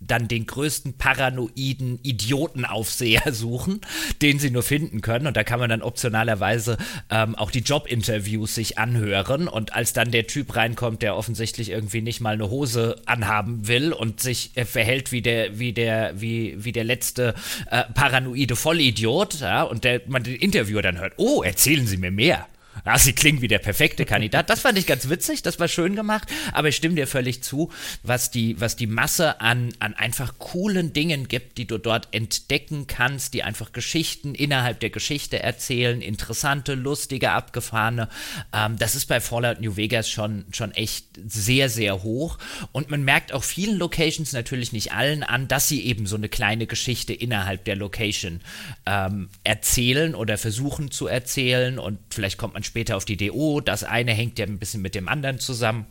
Speaker 3: dann den größten paranoiden Idiotenaufseher suchen, den sie nur finden können. Und da kann man dann optionalerweise ähm, auch die Jobinterviews sich anhören. Und als dann der Typ reinkommt, der offensichtlich irgendwie nicht mal eine Hose anhaben will und sich äh, verhält wie der, wie der, wie, wie der letzte äh, paranoide Vollidiot, ja, und der, man den Interviewer dann hört, oh, erzählen Sie mir mehr. Ja, sie klingen wie der perfekte Kandidat. Das fand ich ganz witzig, das war schön gemacht, aber ich stimme dir völlig zu, was die, was die Masse an, an einfach coolen Dingen gibt, die du dort entdecken kannst, die einfach Geschichten innerhalb der Geschichte erzählen, interessante, lustige, abgefahrene. Ähm, das ist bei Fallout New Vegas schon, schon echt sehr, sehr hoch. Und man merkt auch vielen Locations, natürlich nicht allen, an, dass sie eben so eine kleine Geschichte innerhalb der Location ähm, erzählen oder versuchen zu erzählen. Und vielleicht kommt man später auf die DO. Das eine hängt ja ein bisschen mit dem anderen zusammen.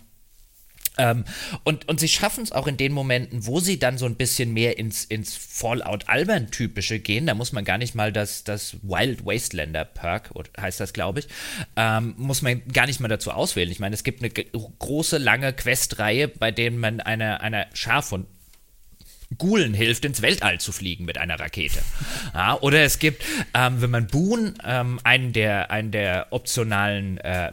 Speaker 3: Ähm, und, und sie schaffen es auch in den Momenten, wo sie dann so ein bisschen mehr ins, ins Fallout-Albern-typische gehen. Da muss man gar nicht mal das, das Wild Wastelander Perk, heißt das, glaube ich, ähm, muss man gar nicht mal dazu auswählen. Ich meine, es gibt eine große, lange Questreihe, bei denen man einer, einer Schar von Gulen hilft, ins Weltall zu fliegen mit einer Rakete. Ja, oder es gibt, ähm, wenn man Boone, ähm, einen, der, einen der optionalen äh,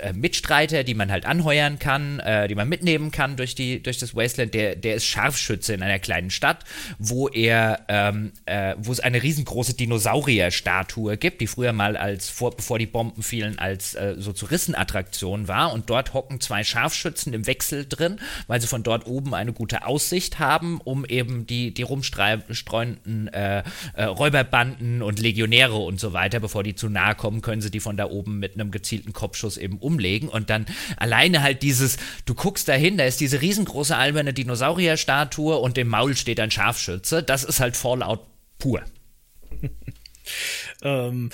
Speaker 3: äh, Mitstreiter, die man halt anheuern kann, äh, die man mitnehmen kann durch, die, durch das Wasteland, der, der ist Scharfschütze in einer kleinen Stadt, wo er, ähm, äh, wo es eine riesengroße Dinosaurier-Statue gibt, die früher mal als, vor, bevor die Bomben fielen, als äh, so Touristenattraktion war. Und dort hocken zwei Scharfschützen im Wechsel drin, weil sie von dort oben eine gute Aussicht haben, um eben die, die rumstreuenden äh, äh, Räuberbanden und Legionäre und so weiter, bevor die zu nahe kommen, können sie die von da oben mit einem gezielten Kopfschuss eben umlegen. Und dann alleine halt dieses, du guckst dahin, da ist diese riesengroße alberne Dinosaurierstatue und im Maul steht ein Scharfschütze. Das ist halt Fallout pur. <laughs>
Speaker 1: Ähm,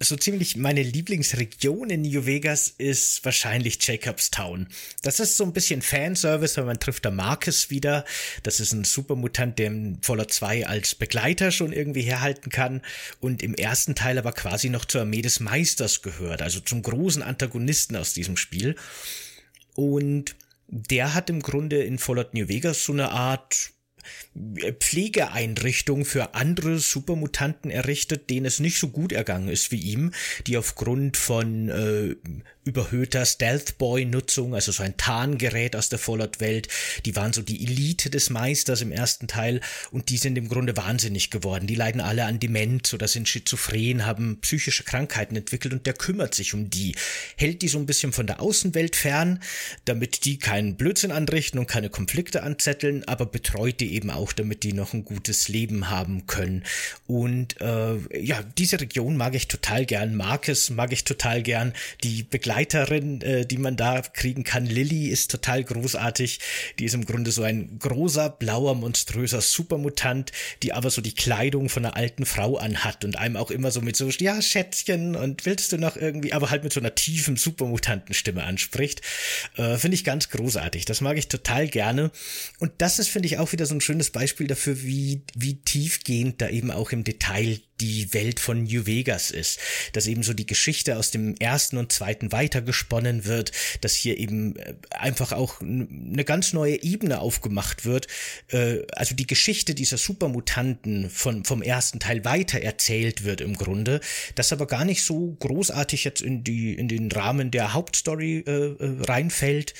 Speaker 1: so ziemlich meine Lieblingsregion in New Vegas ist wahrscheinlich Jacobstown. Das ist so ein bisschen Fanservice, weil man trifft da Marcus wieder. Das ist ein Supermutant, der im Fallout 2 als Begleiter schon irgendwie herhalten kann und im ersten Teil aber quasi noch zur Armee des Meisters gehört, also zum großen Antagonisten aus diesem Spiel. Und der hat im Grunde in Fallout New Vegas so eine Art Pflegeeinrichtung für andere Supermutanten errichtet, denen es nicht so gut ergangen ist wie ihm, die aufgrund von äh, überhöhter Stealth Boy Nutzung, also so ein Tarngerät aus der Fallout-Welt. Die waren so die Elite des Meisters im ersten Teil und die sind im Grunde wahnsinnig geworden. Die leiden alle an Demenz oder sind schizophren, haben psychische Krankheiten entwickelt und der kümmert sich um die, hält die so ein bisschen von der Außenwelt fern, damit die keinen Blödsinn anrichten und keine Konflikte anzetteln, aber betreut die eben auch, damit die noch ein gutes Leben haben können. Und äh, ja, diese Region mag ich total gern. Marcus mag ich total gern. Die Begleiterin, äh, die man da kriegen kann. Lilly ist total großartig. Die ist im Grunde so ein großer, blauer, monströser Supermutant, die aber so die Kleidung von einer alten Frau anhat und einem auch immer so mit so, ja, Schätzchen und willst du noch irgendwie, aber halt mit so einer tiefen Supermutantenstimme anspricht. Äh, finde ich ganz großartig. Das mag ich total gerne. Und das ist, finde ich, auch wieder so ein schönes Beispiel dafür, wie, wie tiefgehend da eben auch im Detail die Welt von New Vegas ist, dass eben so die Geschichte aus dem ersten und zweiten weitergesponnen wird, dass hier eben äh, einfach auch eine ganz neue Ebene aufgemacht wird, äh, also die Geschichte dieser Supermutanten von, vom ersten Teil weiter erzählt wird im Grunde, das aber gar nicht so großartig jetzt in die, in den Rahmen der Hauptstory äh, äh reinfällt.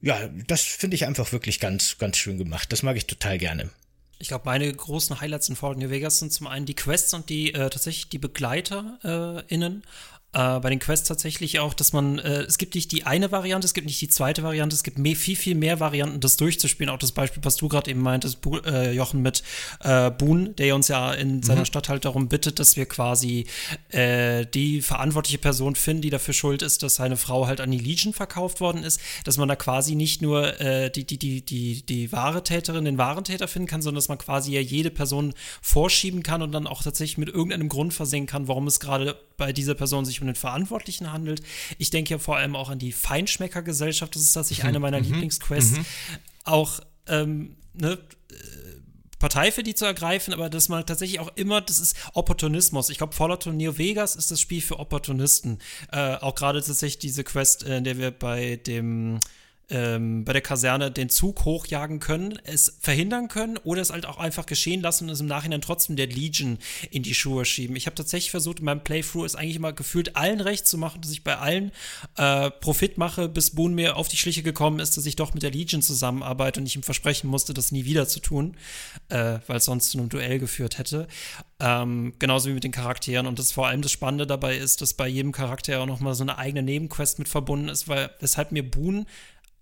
Speaker 1: Ja, das finde ich einfach wirklich ganz, ganz schön gemacht. Das mag ich total gerne.
Speaker 2: Ich glaube, meine großen Highlights in Fallout New Vegas sind zum einen die Quests und die äh, tatsächlich die BegleiterInnen. Äh, äh, bei den Quests tatsächlich auch, dass man, äh, es gibt nicht die eine Variante, es gibt nicht die zweite Variante, es gibt mehr, viel, viel mehr Varianten, das durchzuspielen. Auch das Beispiel, was du gerade eben meintest, Bu äh, Jochen, mit äh, Boon, der uns ja in seiner mhm. Stadt halt darum bittet, dass wir quasi äh, die verantwortliche Person finden, die dafür schuld ist, dass seine Frau halt an die Legion verkauft worden ist, dass man da quasi nicht nur äh, die, die, die, die, die wahre Täterin, den wahren Täter finden kann, sondern dass man quasi ja jede Person vorschieben kann und dann auch tatsächlich mit irgendeinem Grund versehen kann, warum es gerade bei dieser Person sich um den Verantwortlichen handelt. Ich denke ja vor allem auch an die Feinschmeckergesellschaft. Das ist tatsächlich mhm. eine meiner mhm. Lieblingsquests. Mhm. Auch ähm, ne, äh, Partei für die zu ergreifen, aber dass man tatsächlich auch immer, das ist Opportunismus. Ich glaube, Fallout Neo Vegas ist das Spiel für Opportunisten. Äh, auch gerade tatsächlich diese Quest, in der wir bei dem ähm, bei der Kaserne den Zug hochjagen können, es verhindern können oder es halt auch einfach geschehen lassen und es im Nachhinein trotzdem der Legion in die Schuhe schieben. Ich habe tatsächlich versucht, in meinem Playthrough es eigentlich immer gefühlt allen recht zu machen, dass ich bei allen äh, Profit mache, bis Boone mir auf die Schliche gekommen ist, dass ich doch mit der Legion zusammenarbeite und ich ihm versprechen musste, das nie wieder zu tun, äh, weil es sonst zu einem Duell geführt hätte. Ähm, genauso wie mit den Charakteren. Und das vor allem das Spannende dabei ist, dass bei jedem Charakter auch nochmal so eine eigene Nebenquest mit verbunden ist, weil weshalb mir Boone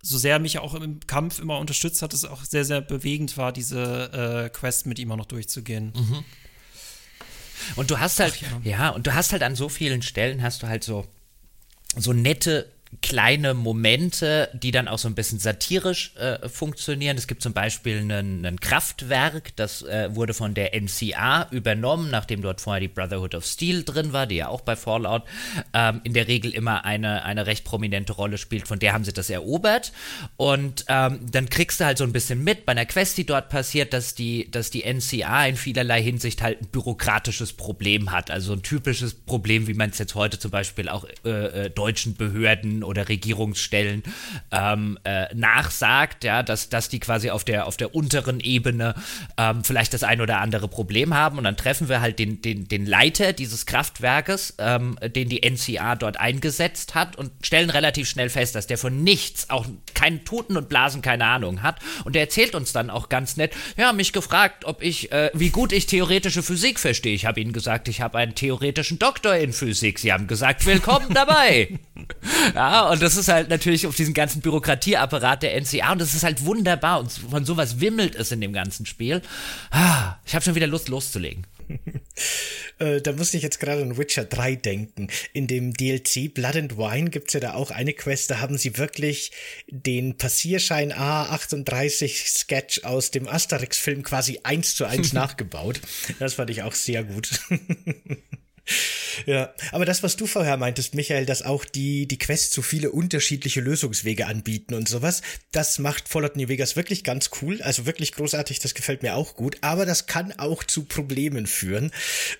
Speaker 2: so sehr mich auch im Kampf immer unterstützt hat, es auch sehr, sehr bewegend war, diese äh, Quest mit ihm auch noch durchzugehen. Mhm.
Speaker 3: Und du hast halt, Ach, ja. ja, und du hast halt an so vielen Stellen hast du halt so, so nette kleine Momente, die dann auch so ein bisschen satirisch äh, funktionieren. Es gibt zum Beispiel ein Kraftwerk, das äh, wurde von der NCA übernommen, nachdem dort vorher die Brotherhood of Steel drin war, die ja auch bei Fallout ähm, in der Regel immer eine, eine recht prominente Rolle spielt. Von der haben sie das erobert. Und ähm, dann kriegst du halt so ein bisschen mit bei einer Quest, die dort passiert, dass die, dass die NCA in vielerlei Hinsicht halt ein bürokratisches Problem hat. Also ein typisches Problem, wie man es jetzt heute zum Beispiel auch äh, äh deutschen Behörden oder Regierungsstellen ähm, äh, nachsagt, ja, dass, dass die quasi auf der, auf der unteren Ebene ähm, vielleicht das ein oder andere Problem haben. Und dann treffen wir halt den, den, den Leiter dieses Kraftwerkes, ähm, den die NCA dort eingesetzt hat und stellen relativ schnell fest, dass der von nichts, auch keinen Toten und Blasen, keine Ahnung hat. Und der erzählt uns dann auch ganz nett, ja, mich gefragt, ob ich, äh, wie gut ich theoretische Physik verstehe. Ich habe ihnen gesagt, ich habe einen theoretischen Doktor in Physik. Sie haben gesagt, willkommen dabei. <laughs> ja, und das ist halt natürlich auf diesen ganzen Bürokratieapparat der NCA und das ist halt wunderbar und von sowas wimmelt es in dem ganzen Spiel. Ah, ich habe schon wieder Lust loszulegen. <laughs>
Speaker 1: Äh, da musste ich jetzt gerade an Witcher 3 denken. In dem DLC Blood and Wine gibt's ja da auch eine Quest, da haben sie wirklich den Passierschein A38 Sketch aus dem Asterix-Film quasi eins zu eins <laughs> nachgebaut. Das fand ich auch sehr gut. <laughs> <laughs> Ja, aber das, was du vorher meintest, Michael, dass auch die, die Quests so viele unterschiedliche Lösungswege anbieten und sowas, das macht Fallout New Vegas wirklich ganz cool, also wirklich großartig, das gefällt mir auch gut, aber das kann auch zu Problemen führen.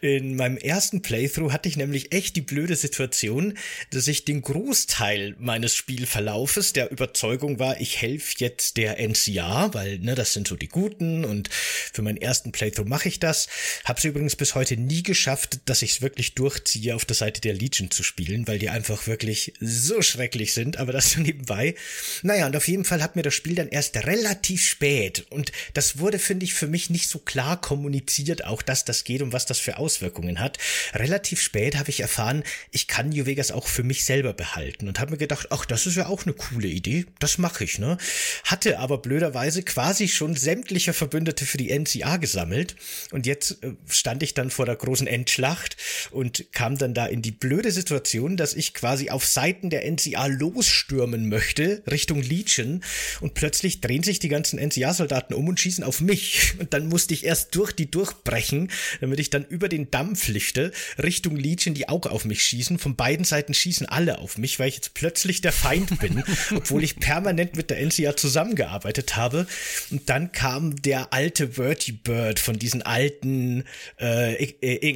Speaker 1: In meinem ersten Playthrough hatte ich nämlich echt die blöde Situation, dass ich den Großteil meines Spielverlaufes der Überzeugung war, ich helfe jetzt der NCA, weil, ne, das sind so die Guten und für meinen ersten Playthrough mache ich das. Hab's übrigens bis heute nie geschafft, dass ich es wirklich wirklich durchziehe, auf der Seite der Legion zu spielen, weil die einfach wirklich so schrecklich sind, aber das so nebenbei. Naja, und auf jeden Fall hat mir das Spiel dann erst relativ spät und das wurde, finde ich, für mich nicht so klar kommuniziert, auch dass das geht und was das für Auswirkungen hat. Relativ spät habe ich erfahren, ich kann New Vegas auch für mich selber behalten und habe mir gedacht, ach, das ist ja auch eine coole Idee, das mache ich, ne? Hatte aber blöderweise quasi schon sämtliche Verbündete für die NCA gesammelt und jetzt äh, stand ich dann vor der großen Endschlacht und kam dann da in die blöde Situation, dass ich quasi auf Seiten der NCA losstürmen möchte, Richtung Legion und plötzlich drehen sich die ganzen NCA-Soldaten um und schießen auf mich <laughs> und dann musste ich erst durch die durchbrechen, damit ich dann über den Damm flüchte, Richtung Legion, die auch auf mich schießen. Von beiden Seiten schießen alle auf mich, weil ich jetzt plötzlich der Feind bin, <laughs> obwohl ich permanent mit der NCA zusammengearbeitet habe. Und dann kam der alte Bertie Bird von diesen alten äh, e-,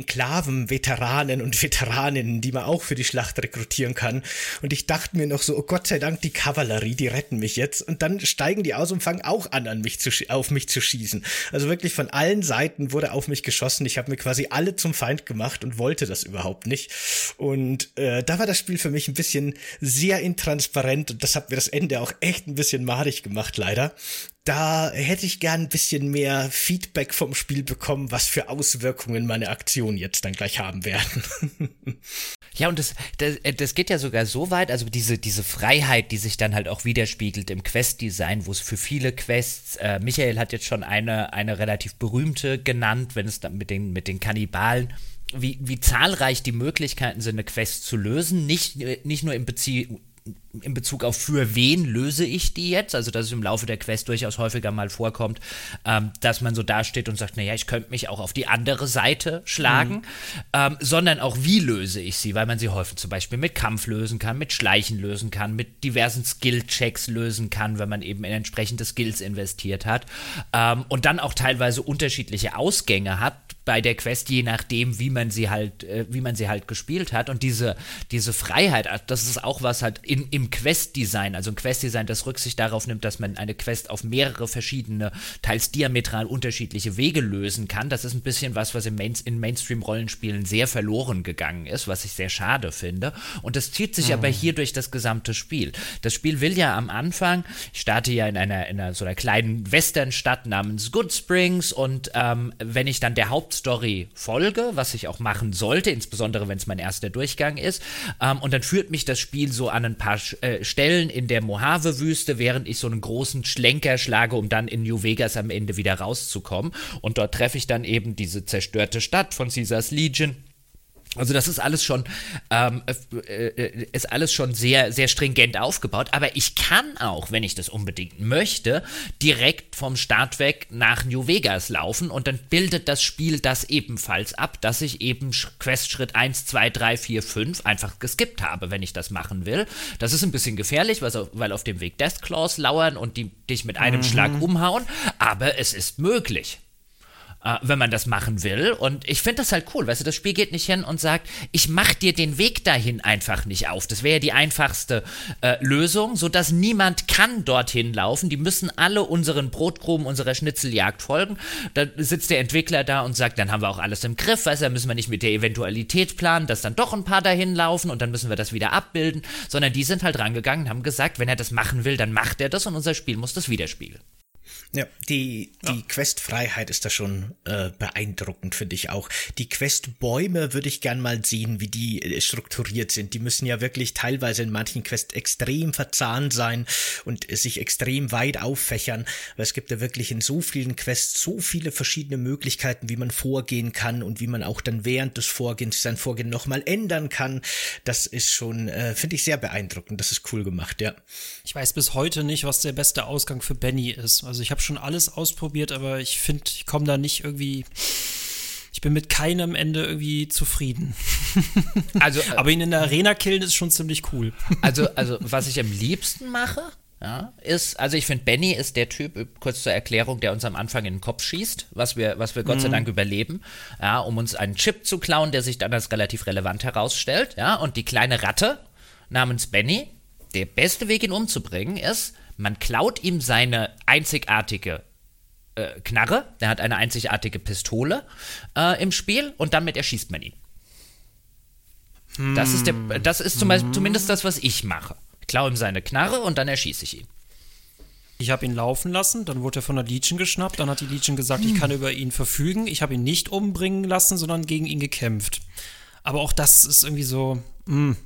Speaker 1: Enklaven-Veteranen und Veteraninnen, die man auch für die Schlacht rekrutieren kann. Und ich dachte mir noch so, oh Gott sei Dank, die Kavallerie, die retten mich jetzt. Und dann steigen die aus und fangen auch an, an mich zu, auf mich zu schießen. Also wirklich von allen Seiten wurde auf mich geschossen. Ich habe mir quasi alle zum Feind gemacht und wollte das überhaupt nicht. Und äh, da war das Spiel für mich ein bisschen sehr intransparent und das hat mir das Ende auch echt ein bisschen madig gemacht, leider da hätte ich gern ein bisschen mehr Feedback vom Spiel bekommen, was für Auswirkungen meine Aktionen jetzt dann gleich haben werden. <laughs>
Speaker 3: ja, und das, das, das geht ja sogar so weit, also diese, diese Freiheit, die sich dann halt auch widerspiegelt im Quest-Design, wo es für viele Quests, äh, Michael hat jetzt schon eine, eine relativ berühmte genannt, wenn es dann mit den, mit den Kannibalen wie, wie zahlreich die Möglichkeiten sind, eine Quest zu lösen. Nicht, nicht nur im, Bezie in Bezug auf für wen löse ich die jetzt, also dass es im Laufe der Quest durchaus häufiger mal vorkommt, ähm, dass man so dasteht und sagt, naja, ich könnte mich auch auf die andere Seite schlagen, mhm. ähm, sondern auch wie löse ich sie, weil man sie häufig zum Beispiel mit Kampf lösen kann, mit Schleichen lösen kann, mit diversen Skill-Checks lösen kann, wenn man eben in entsprechende Skills investiert hat ähm, und dann auch teilweise unterschiedliche Ausgänge hat, bei der Quest, je nachdem, wie man sie halt, äh, wie man sie halt gespielt hat. Und diese, diese Freiheit, das ist auch was halt in, im Quest-Design, also ein Quest-Design, das Rücksicht darauf nimmt, dass man eine Quest auf mehrere verschiedene, teils diametral unterschiedliche Wege lösen kann. Das ist ein bisschen was, was im Main, in Mainstream-Rollenspielen sehr verloren gegangen ist, was ich sehr schade finde. Und das zieht sich mhm. aber hier durch das gesamte Spiel. Das Spiel will ja am Anfang, ich starte ja in einer, in einer so einer kleinen Westernstadt namens Good Springs und ähm, wenn ich dann der Haupt Hauptstory folge, was ich auch machen sollte, insbesondere wenn es mein erster Durchgang ist. Ähm, und dann führt mich das Spiel so an ein paar äh, Stellen in der Mojave-Wüste, während ich so einen großen Schlenker schlage, um dann in New Vegas am Ende wieder rauszukommen. Und dort treffe ich dann eben diese zerstörte Stadt von Caesars Legion also das ist alles schon ähm, äh, äh, ist alles schon sehr sehr stringent aufgebaut, aber ich kann auch, wenn ich das unbedingt möchte, direkt vom Start weg nach New Vegas laufen und dann bildet das Spiel das ebenfalls ab, dass ich eben Quest Schritt 1, 2, 3, 4, 5 einfach geskippt habe, wenn ich das machen will. Das ist ein bisschen gefährlich, weil auf dem Weg Deathclaws lauern und die dich mit einem mhm. Schlag umhauen, aber es ist möglich äh, wenn man das machen will. Und ich finde das halt cool, weißt du, das Spiel geht nicht hin und sagt, ich mach dir den Weg dahin einfach nicht auf. Das wäre ja die einfachste äh, Lösung, sodass niemand kann dorthin laufen. Die müssen alle unseren Brotkrumen, unserer Schnitzeljagd folgen. Da sitzt der Entwickler da und sagt, dann haben wir auch alles im Griff, weißt du, da müssen wir nicht mit der Eventualität planen, dass dann doch ein paar dahin laufen und dann müssen wir das wieder abbilden, sondern die sind halt rangegangen und haben gesagt, wenn er das machen will, dann macht er das und unser Spiel muss das widerspiegeln.
Speaker 1: Ja, die, die ja. Questfreiheit ist da schon äh, beeindruckend, finde ich auch. Die Questbäume würde ich gern mal sehen, wie die äh, strukturiert sind. Die müssen ja wirklich teilweise in manchen Quests extrem verzahnt sein und äh, sich extrem weit auffächern, weil es gibt ja wirklich in so vielen Quests so viele verschiedene Möglichkeiten, wie man vorgehen kann und wie man auch dann während des Vorgehens sein Vorgehen nochmal ändern kann. Das ist schon, äh, finde ich, sehr beeindruckend. Das ist cool gemacht, ja.
Speaker 2: Ich weiß bis heute nicht, was der beste Ausgang für Benny ist. Also ich habe schon alles ausprobiert, aber ich finde, ich komme da nicht irgendwie. Ich bin mit keinem Ende irgendwie zufrieden. <laughs> Also, äh, aber ihn in der Arena killen ist schon ziemlich cool.
Speaker 3: Also, <laughs> also was ich am liebsten mache, ja, ist, also ich finde, Benny ist der Typ, kurz zur Erklärung, der uns am Anfang in den Kopf schießt, was wir, was wir Gott mhm. sei Dank überleben, ja, um uns einen Chip zu klauen, der sich dann als relativ relevant herausstellt, ja, und die kleine Ratte namens Benny, der beste Weg, ihn umzubringen, ist, man klaut ihm seine einzigartige äh, Knarre, der hat eine einzigartige Pistole äh, im Spiel und damit erschießt man ihn. Hm. Das ist, der, das ist zum Beispiel, zumindest das, was ich mache. Ich klaue ihm seine Knarre und dann erschieße ich ihn.
Speaker 2: Ich habe ihn laufen lassen, dann wurde er von der Legion geschnappt, dann hat die Legion gesagt, hm. ich kann über ihn verfügen. Ich habe ihn nicht umbringen lassen, sondern gegen ihn gekämpft. Aber auch das ist irgendwie so, mh.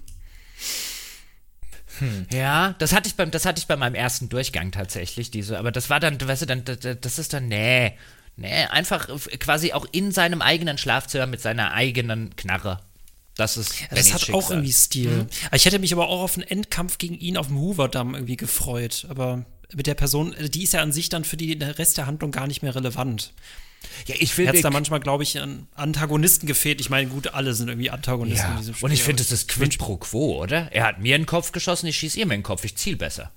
Speaker 2: Hm.
Speaker 3: Ja, das hatte ich beim, das hatte ich bei meinem ersten Durchgang tatsächlich, diese, aber das war dann, weißt du, dann, das ist dann, nee, nee, einfach quasi auch in seinem eigenen Schlafzimmer mit seiner eigenen Knarre Das ist.
Speaker 2: Ja, das hat Schicksal. auch irgendwie Stil. Mhm. Ich hätte mich aber auch auf einen Endkampf gegen ihn auf dem Hoover-Damm irgendwie gefreut. Aber mit der Person, die ist ja an sich dann für die, den Rest der Handlung gar nicht mehr relevant. Ja, ich finde. Hat da manchmal, glaube ich, an Antagonisten gefehlt. Ich meine, gut, alle sind irgendwie Antagonisten
Speaker 3: ja. in diesem Spiel. Und ich finde, das ist Quid pro quo, oder? Er hat mir in den Kopf geschossen, ich schieße ihm in den Kopf, ich ziel besser.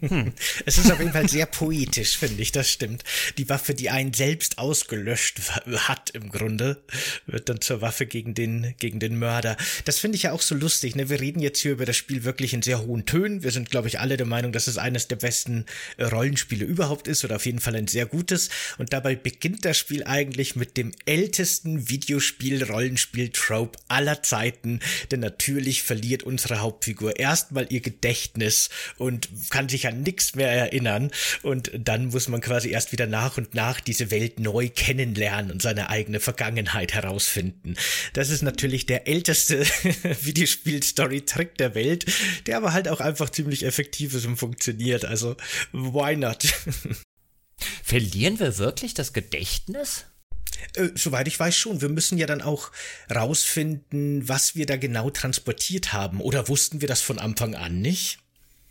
Speaker 1: Hm. Es ist auf jeden Fall sehr poetisch, finde ich, das stimmt. Die Waffe, die einen selbst ausgelöscht hat, im Grunde, wird dann zur Waffe gegen den, gegen den Mörder. Das finde ich ja auch so lustig. Ne? Wir reden jetzt hier über das Spiel wirklich in sehr hohen Tönen. Wir sind, glaube ich, alle der Meinung, dass es eines der besten äh, Rollenspiele überhaupt ist oder auf jeden Fall ein sehr gutes. Und dabei beginnt das Spiel eigentlich mit dem ältesten Videospiel-Rollenspiel-Trope aller Zeiten. Denn natürlich verliert unsere Hauptfigur erstmal ihr Gedächtnis und kann sich an nichts mehr erinnern und dann muss man quasi erst wieder nach und nach diese Welt neu kennenlernen und seine eigene Vergangenheit herausfinden. Das ist natürlich der älteste <laughs> Videospiel-Story-Trick der Welt, der aber halt auch einfach ziemlich effektiv ist und funktioniert. Also, why not? <laughs>
Speaker 3: Verlieren wir wirklich das Gedächtnis?
Speaker 1: Äh, soweit ich weiß schon. Wir müssen ja dann auch rausfinden, was wir da genau transportiert haben. Oder wussten wir das von Anfang an nicht?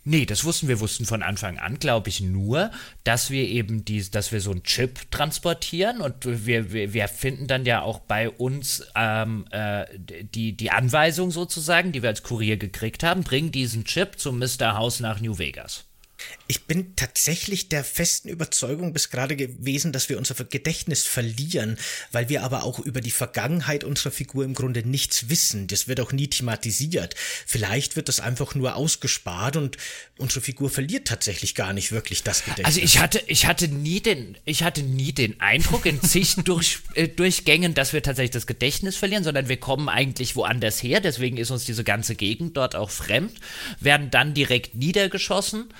Speaker 3: Nee, das wussten wir, wussten von Anfang an, glaube ich, nur, dass wir eben dies, dass wir so einen Chip transportieren und wir, wir, wir finden dann ja auch bei uns ähm, äh, die, die Anweisung sozusagen, die wir als Kurier gekriegt haben, bring diesen Chip zum Mr. House nach New Vegas.
Speaker 1: Ich bin tatsächlich der festen Überzeugung bis gerade gewesen, dass wir unser Gedächtnis verlieren, weil wir aber auch über die Vergangenheit unserer Figur im Grunde nichts wissen. Das wird auch nie thematisiert. Vielleicht wird das einfach nur ausgespart und unsere Figur verliert tatsächlich gar nicht wirklich das Gedächtnis.
Speaker 3: Also ich hatte, ich hatte nie den, ich hatte nie den Eindruck in zig <laughs> durch, äh, Durchgängen, dass wir tatsächlich das Gedächtnis verlieren, sondern wir kommen eigentlich woanders her. Deswegen ist uns diese ganze Gegend dort auch fremd, werden dann direkt niedergeschossen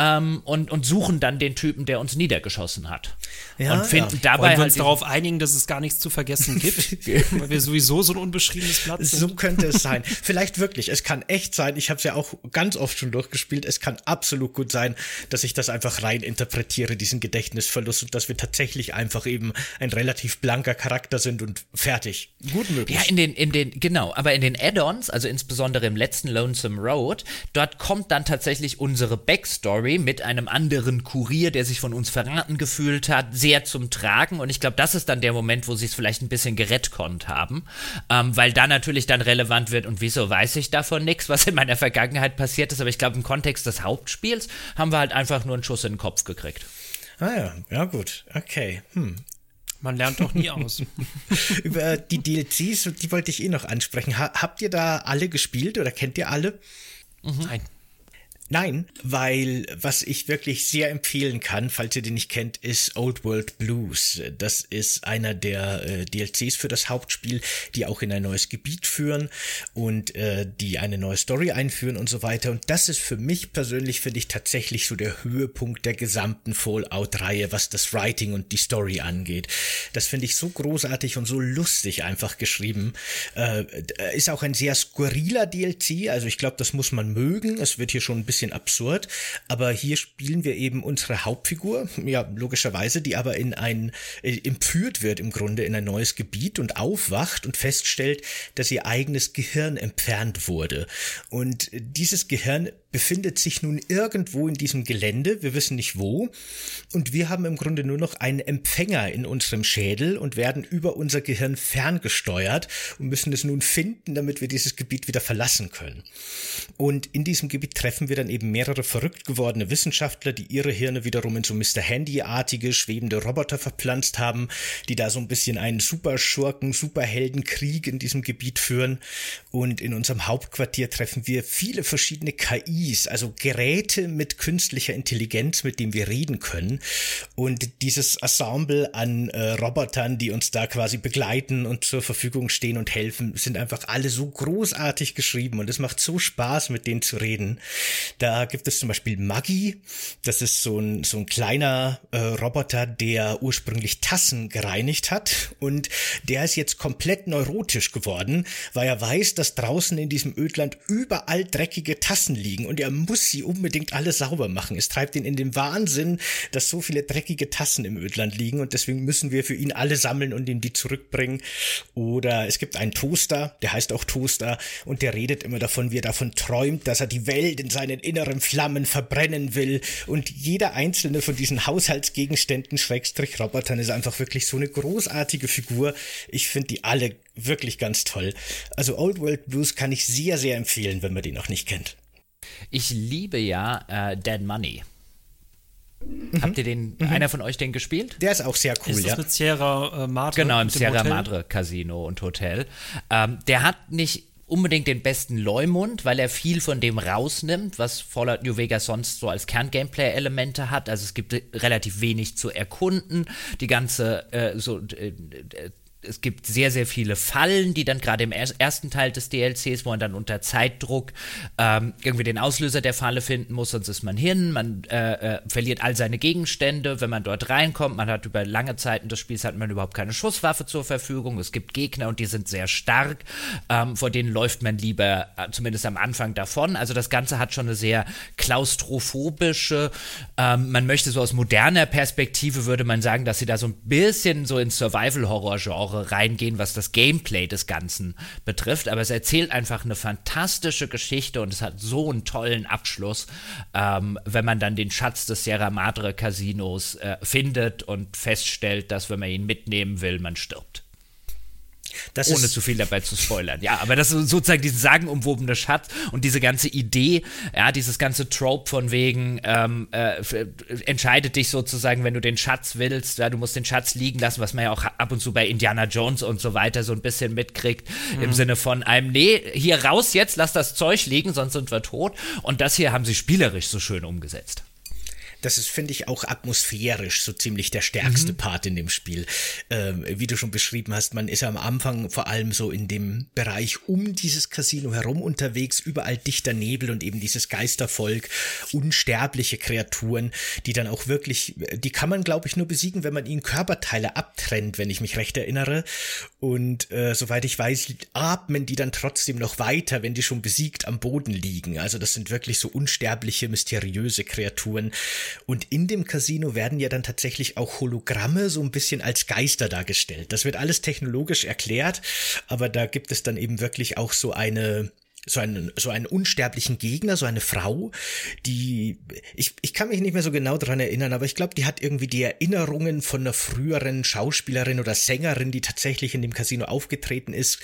Speaker 3: ähm, und, und suchen dann den Typen, der uns niedergeschossen hat.
Speaker 2: Ja, und finden ja. dabei Wollen wir halt uns darauf einigen, dass es gar nichts zu vergessen gibt, <laughs> weil wir sowieso so ein unbeschriebenes Platz
Speaker 1: sind. So könnte es sein. <laughs> Vielleicht wirklich. Es kann echt sein. Ich habe es ja auch ganz oft schon durchgespielt. Es kann absolut gut sein, dass ich das einfach rein interpretiere, diesen Gedächtnisverlust und dass wir tatsächlich einfach eben ein relativ blanker Charakter sind und fertig. Gut möglich.
Speaker 3: Ja, in den, in den, genau. Aber in den Add-ons, also insbesondere im letzten Lonesome Road, dort kommt dann tatsächlich unsere Backstory Story mit einem anderen Kurier, der sich von uns verraten gefühlt hat, sehr zum Tragen. Und ich glaube, das ist dann der Moment, wo sie es vielleicht ein bisschen gerettkonnt haben, ähm, weil da natürlich dann relevant wird und wieso weiß ich davon nichts, was in meiner Vergangenheit passiert ist. Aber ich glaube, im Kontext des Hauptspiels haben wir halt einfach nur einen Schuss in den Kopf gekriegt.
Speaker 1: Ah ja, ja gut, okay. Hm.
Speaker 2: Man lernt doch nie aus. <laughs>
Speaker 1: Über die DLCs, die wollte ich eh noch ansprechen. Ha habt ihr da alle gespielt oder kennt ihr alle?
Speaker 2: Mhm. Nein.
Speaker 1: Nein, weil was ich wirklich sehr empfehlen kann, falls ihr den nicht kennt, ist Old World Blues. Das ist einer der äh, DLCs für das Hauptspiel, die auch in ein neues Gebiet führen und äh, die eine neue Story einführen und so weiter. Und das ist für mich persönlich, finde ich, tatsächlich so der Höhepunkt der gesamten Fallout-Reihe, was das Writing und die Story angeht. Das finde ich so großartig und so lustig einfach geschrieben. Äh, ist auch ein sehr skurriler DLC, also ich glaube, das muss man mögen. Es wird hier schon ein bisschen bisschen absurd, aber hier spielen wir eben unsere Hauptfigur, ja, logischerweise, die aber in ein, äh, entführt wird im Grunde in ein neues Gebiet und aufwacht und feststellt, dass ihr eigenes Gehirn entfernt wurde. Und dieses Gehirn befindet sich nun irgendwo in diesem Gelände, wir wissen nicht wo, und wir haben im Grunde nur noch einen Empfänger in unserem Schädel und werden über unser Gehirn ferngesteuert und müssen es nun finden, damit wir dieses Gebiet wieder verlassen können. Und in diesem Gebiet treffen wir dann eben mehrere verrückt gewordene Wissenschaftler, die ihre Hirne wiederum in so Mr. Handy-artige, schwebende Roboter verpflanzt haben, die da so ein bisschen einen Superschurken, Superheldenkrieg in diesem Gebiet führen. Und in unserem Hauptquartier treffen wir viele verschiedene KI KIs, also Geräte mit künstlicher Intelligenz, mit dem wir reden können. Und dieses Ensemble an äh, Robotern, die uns da quasi begleiten und zur Verfügung stehen und helfen, sind einfach alle so großartig geschrieben und es macht so Spaß, mit denen zu reden. Da gibt es zum Beispiel Maggie. Das ist so ein, so ein kleiner äh, Roboter, der ursprünglich Tassen gereinigt hat. Und der ist jetzt komplett neurotisch geworden, weil er weiß, dass draußen in diesem Ödland überall dreckige Tassen liegen und er muss sie unbedingt alle sauber machen. Es treibt ihn in den Wahnsinn, dass so viele dreckige Tassen im Ödland liegen und deswegen müssen wir für ihn alle sammeln und ihm die zurückbringen. Oder es gibt einen Toaster, der heißt auch Toaster und der redet immer davon, wie er davon träumt, dass er die Welt in seinen inneren Flammen verbrennen will und jeder einzelne von diesen Haushaltsgegenständen, Schrägstrich Robotern, ist einfach wirklich so eine großartige Figur. Ich finde die alle wirklich ganz toll. Also Old World Blues kann ich sehr, sehr empfehlen, wenn man die noch nicht kennt.
Speaker 3: Ich liebe ja äh, Dead Money. Mhm. Habt ihr den, mhm. einer von euch den gespielt?
Speaker 1: Der ist auch sehr cool, ist
Speaker 2: das ja. mit Sierra äh, Madre?
Speaker 3: Genau, im Sierra Hotel? Madre Casino und Hotel. Ähm, der hat nicht unbedingt den besten Leumund, weil er viel von dem rausnimmt, was Fallout New Vegas sonst so als Kern-Gameplay-Elemente hat. Also es gibt relativ wenig zu erkunden. Die ganze äh, so äh, es gibt sehr, sehr viele Fallen, die dann gerade im ersten Teil des DLCs, wo man dann unter Zeitdruck ähm, irgendwie den Auslöser der Falle finden muss, sonst ist man hin, man äh, äh, verliert all seine Gegenstände, wenn man dort reinkommt, man hat über lange Zeiten des Spiels hat man überhaupt keine Schusswaffe zur Verfügung, es gibt Gegner und die sind sehr stark, ähm, vor denen läuft man lieber, äh, zumindest am Anfang davon, also das Ganze hat schon eine sehr klaustrophobische, ähm, man möchte so aus moderner Perspektive würde man sagen, dass sie da so ein bisschen so ins Survival-Horror-Genre Genre reingehen, was das Gameplay des Ganzen betrifft. Aber es erzählt einfach eine fantastische Geschichte und es hat so einen tollen Abschluss, ähm, wenn man dann den Schatz des Sierra Madre Casinos äh, findet und feststellt, dass wenn man ihn mitnehmen will, man stirbt. Das Ohne zu viel dabei zu spoilern. Ja, aber das ist sozusagen dieses sagenumwobene Schatz und diese ganze Idee, ja, dieses ganze Trope von wegen, ähm, äh, entscheidet dich sozusagen, wenn du den Schatz willst, ja, du musst den Schatz liegen lassen, was man ja auch ab und zu bei Indiana Jones und so weiter so ein bisschen mitkriegt, mhm. im Sinne von einem, nee, hier raus jetzt, lass das Zeug liegen, sonst sind wir tot. Und das hier haben sie spielerisch so schön umgesetzt
Speaker 1: das ist, finde ich, auch atmosphärisch so ziemlich der stärkste mhm. Part in dem Spiel. Ähm, wie du schon beschrieben hast, man ist am Anfang vor allem so in dem Bereich um dieses Casino herum unterwegs, überall dichter Nebel und eben dieses Geistervolk, unsterbliche Kreaturen, die dann auch wirklich, die kann man, glaube ich, nur besiegen, wenn man ihnen Körperteile abtrennt, wenn ich mich recht erinnere. Und äh, soweit ich weiß, atmen die dann trotzdem noch weiter, wenn die schon besiegt am Boden liegen. Also das sind wirklich so unsterbliche, mysteriöse Kreaturen. Und in dem Casino werden ja dann tatsächlich auch Hologramme so ein bisschen als Geister dargestellt. Das wird alles technologisch erklärt, aber da gibt es dann eben wirklich auch so eine, so einen, so einen unsterblichen Gegner, so eine Frau, die, ich, ich kann mich nicht mehr so genau dran erinnern, aber ich glaube, die hat irgendwie die Erinnerungen von einer früheren Schauspielerin oder Sängerin, die tatsächlich in dem Casino aufgetreten ist,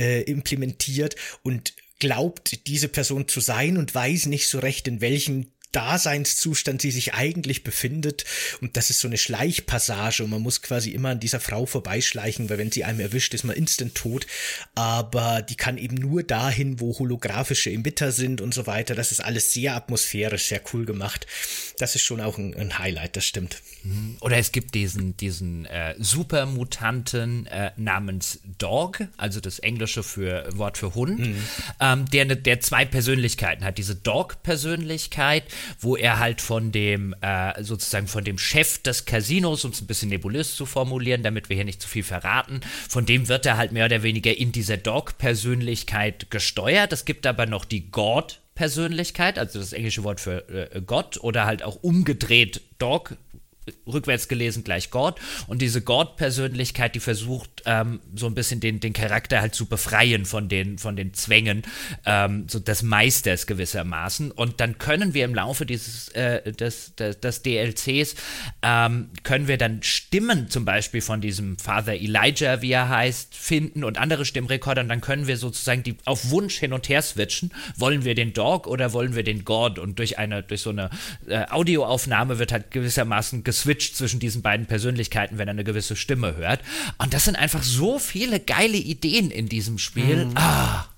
Speaker 1: äh, implementiert und glaubt, diese Person zu sein und weiß nicht so recht, in welchem Daseinszustand sie sich eigentlich befindet. Und das ist so eine Schleichpassage und man muss quasi immer an dieser Frau vorbeischleichen, weil wenn sie einem erwischt, ist man instant tot. Aber die kann eben nur dahin, wo holographische Emitter sind und so weiter. Das ist alles sehr atmosphärisch, sehr cool gemacht. Das ist schon auch ein, ein Highlight, das stimmt.
Speaker 3: Mhm. Oder es gibt diesen, diesen äh, Supermutanten äh, namens Dog, also das englische für, Wort für Hund, mhm. ähm, der, der zwei Persönlichkeiten hat. Diese Dog-Persönlichkeit, wo er halt von dem, äh, sozusagen von dem Chef des Casinos, um es ein bisschen nebulös zu formulieren, damit wir hier nicht zu viel verraten, von dem wird er halt mehr oder weniger in dieser Dog-Persönlichkeit gesteuert. Es gibt aber noch die God- Persönlichkeit, also das englische Wort für äh, Gott oder halt auch umgedreht Dog rückwärts gelesen gleich Gott. Und diese Gott-Persönlichkeit, die versucht, ähm, so ein bisschen den, den Charakter halt zu befreien von den, von den Zwängen ähm, so des Meisters gewissermaßen. Und dann können wir im Laufe dieses äh, des, des, des DLCs ähm, können wir dann Stimmen zum Beispiel von diesem Father Elijah, wie er heißt, finden und andere Stimmrekorder. Und dann können wir sozusagen die auf Wunsch hin und her switchen. Wollen wir den Dog oder wollen wir den God? Und durch eine, durch so eine äh, Audioaufnahme wird halt gewissermaßen ges switcht zwischen diesen beiden Persönlichkeiten, wenn er eine gewisse Stimme hört. Und das sind einfach so viele geile Ideen in diesem Spiel. Mhm. Ah.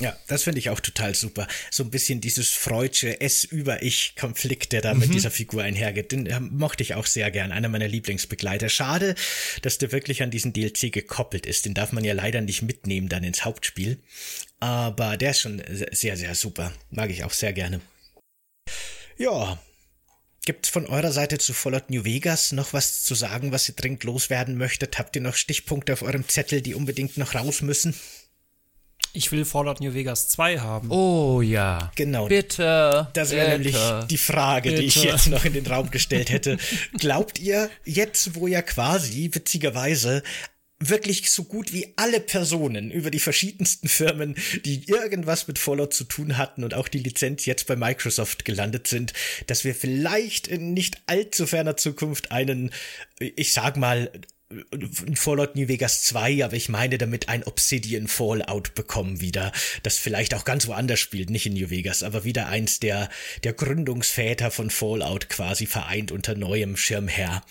Speaker 1: Ja, das finde ich auch total super. So ein bisschen dieses freudsche S über Ich-Konflikt, der da mhm. mit dieser Figur einhergeht, den äh, mochte ich auch sehr gern. Einer meiner Lieblingsbegleiter. Schade, dass der wirklich an diesen DLC gekoppelt ist. Den darf man ja leider nicht mitnehmen dann ins Hauptspiel. Aber der ist schon sehr, sehr super. Mag ich auch sehr gerne. Ja, Gibt's von eurer Seite zu Fallout New Vegas noch was zu sagen, was ihr dringend loswerden möchtet? Habt ihr noch Stichpunkte auf eurem Zettel, die unbedingt noch raus müssen?
Speaker 2: Ich will Fallout New Vegas 2 haben.
Speaker 3: Oh ja.
Speaker 1: Genau.
Speaker 3: Bitte.
Speaker 1: Das wäre nämlich die Frage, Bitte. die ich jetzt noch in den Raum gestellt hätte. Glaubt ihr, jetzt wo ja quasi, witzigerweise, wirklich so gut wie alle Personen über die verschiedensten Firmen, die irgendwas mit Fallout zu tun hatten und auch die Lizenz jetzt bei Microsoft gelandet sind, dass wir vielleicht in nicht allzu ferner Zukunft einen, ich sag mal, Fallout New Vegas 2, aber ich meine damit ein Obsidian Fallout bekommen wieder, das vielleicht auch ganz woanders spielt, nicht in New Vegas, aber wieder eins der, der Gründungsväter von Fallout quasi vereint unter neuem Schirmherr.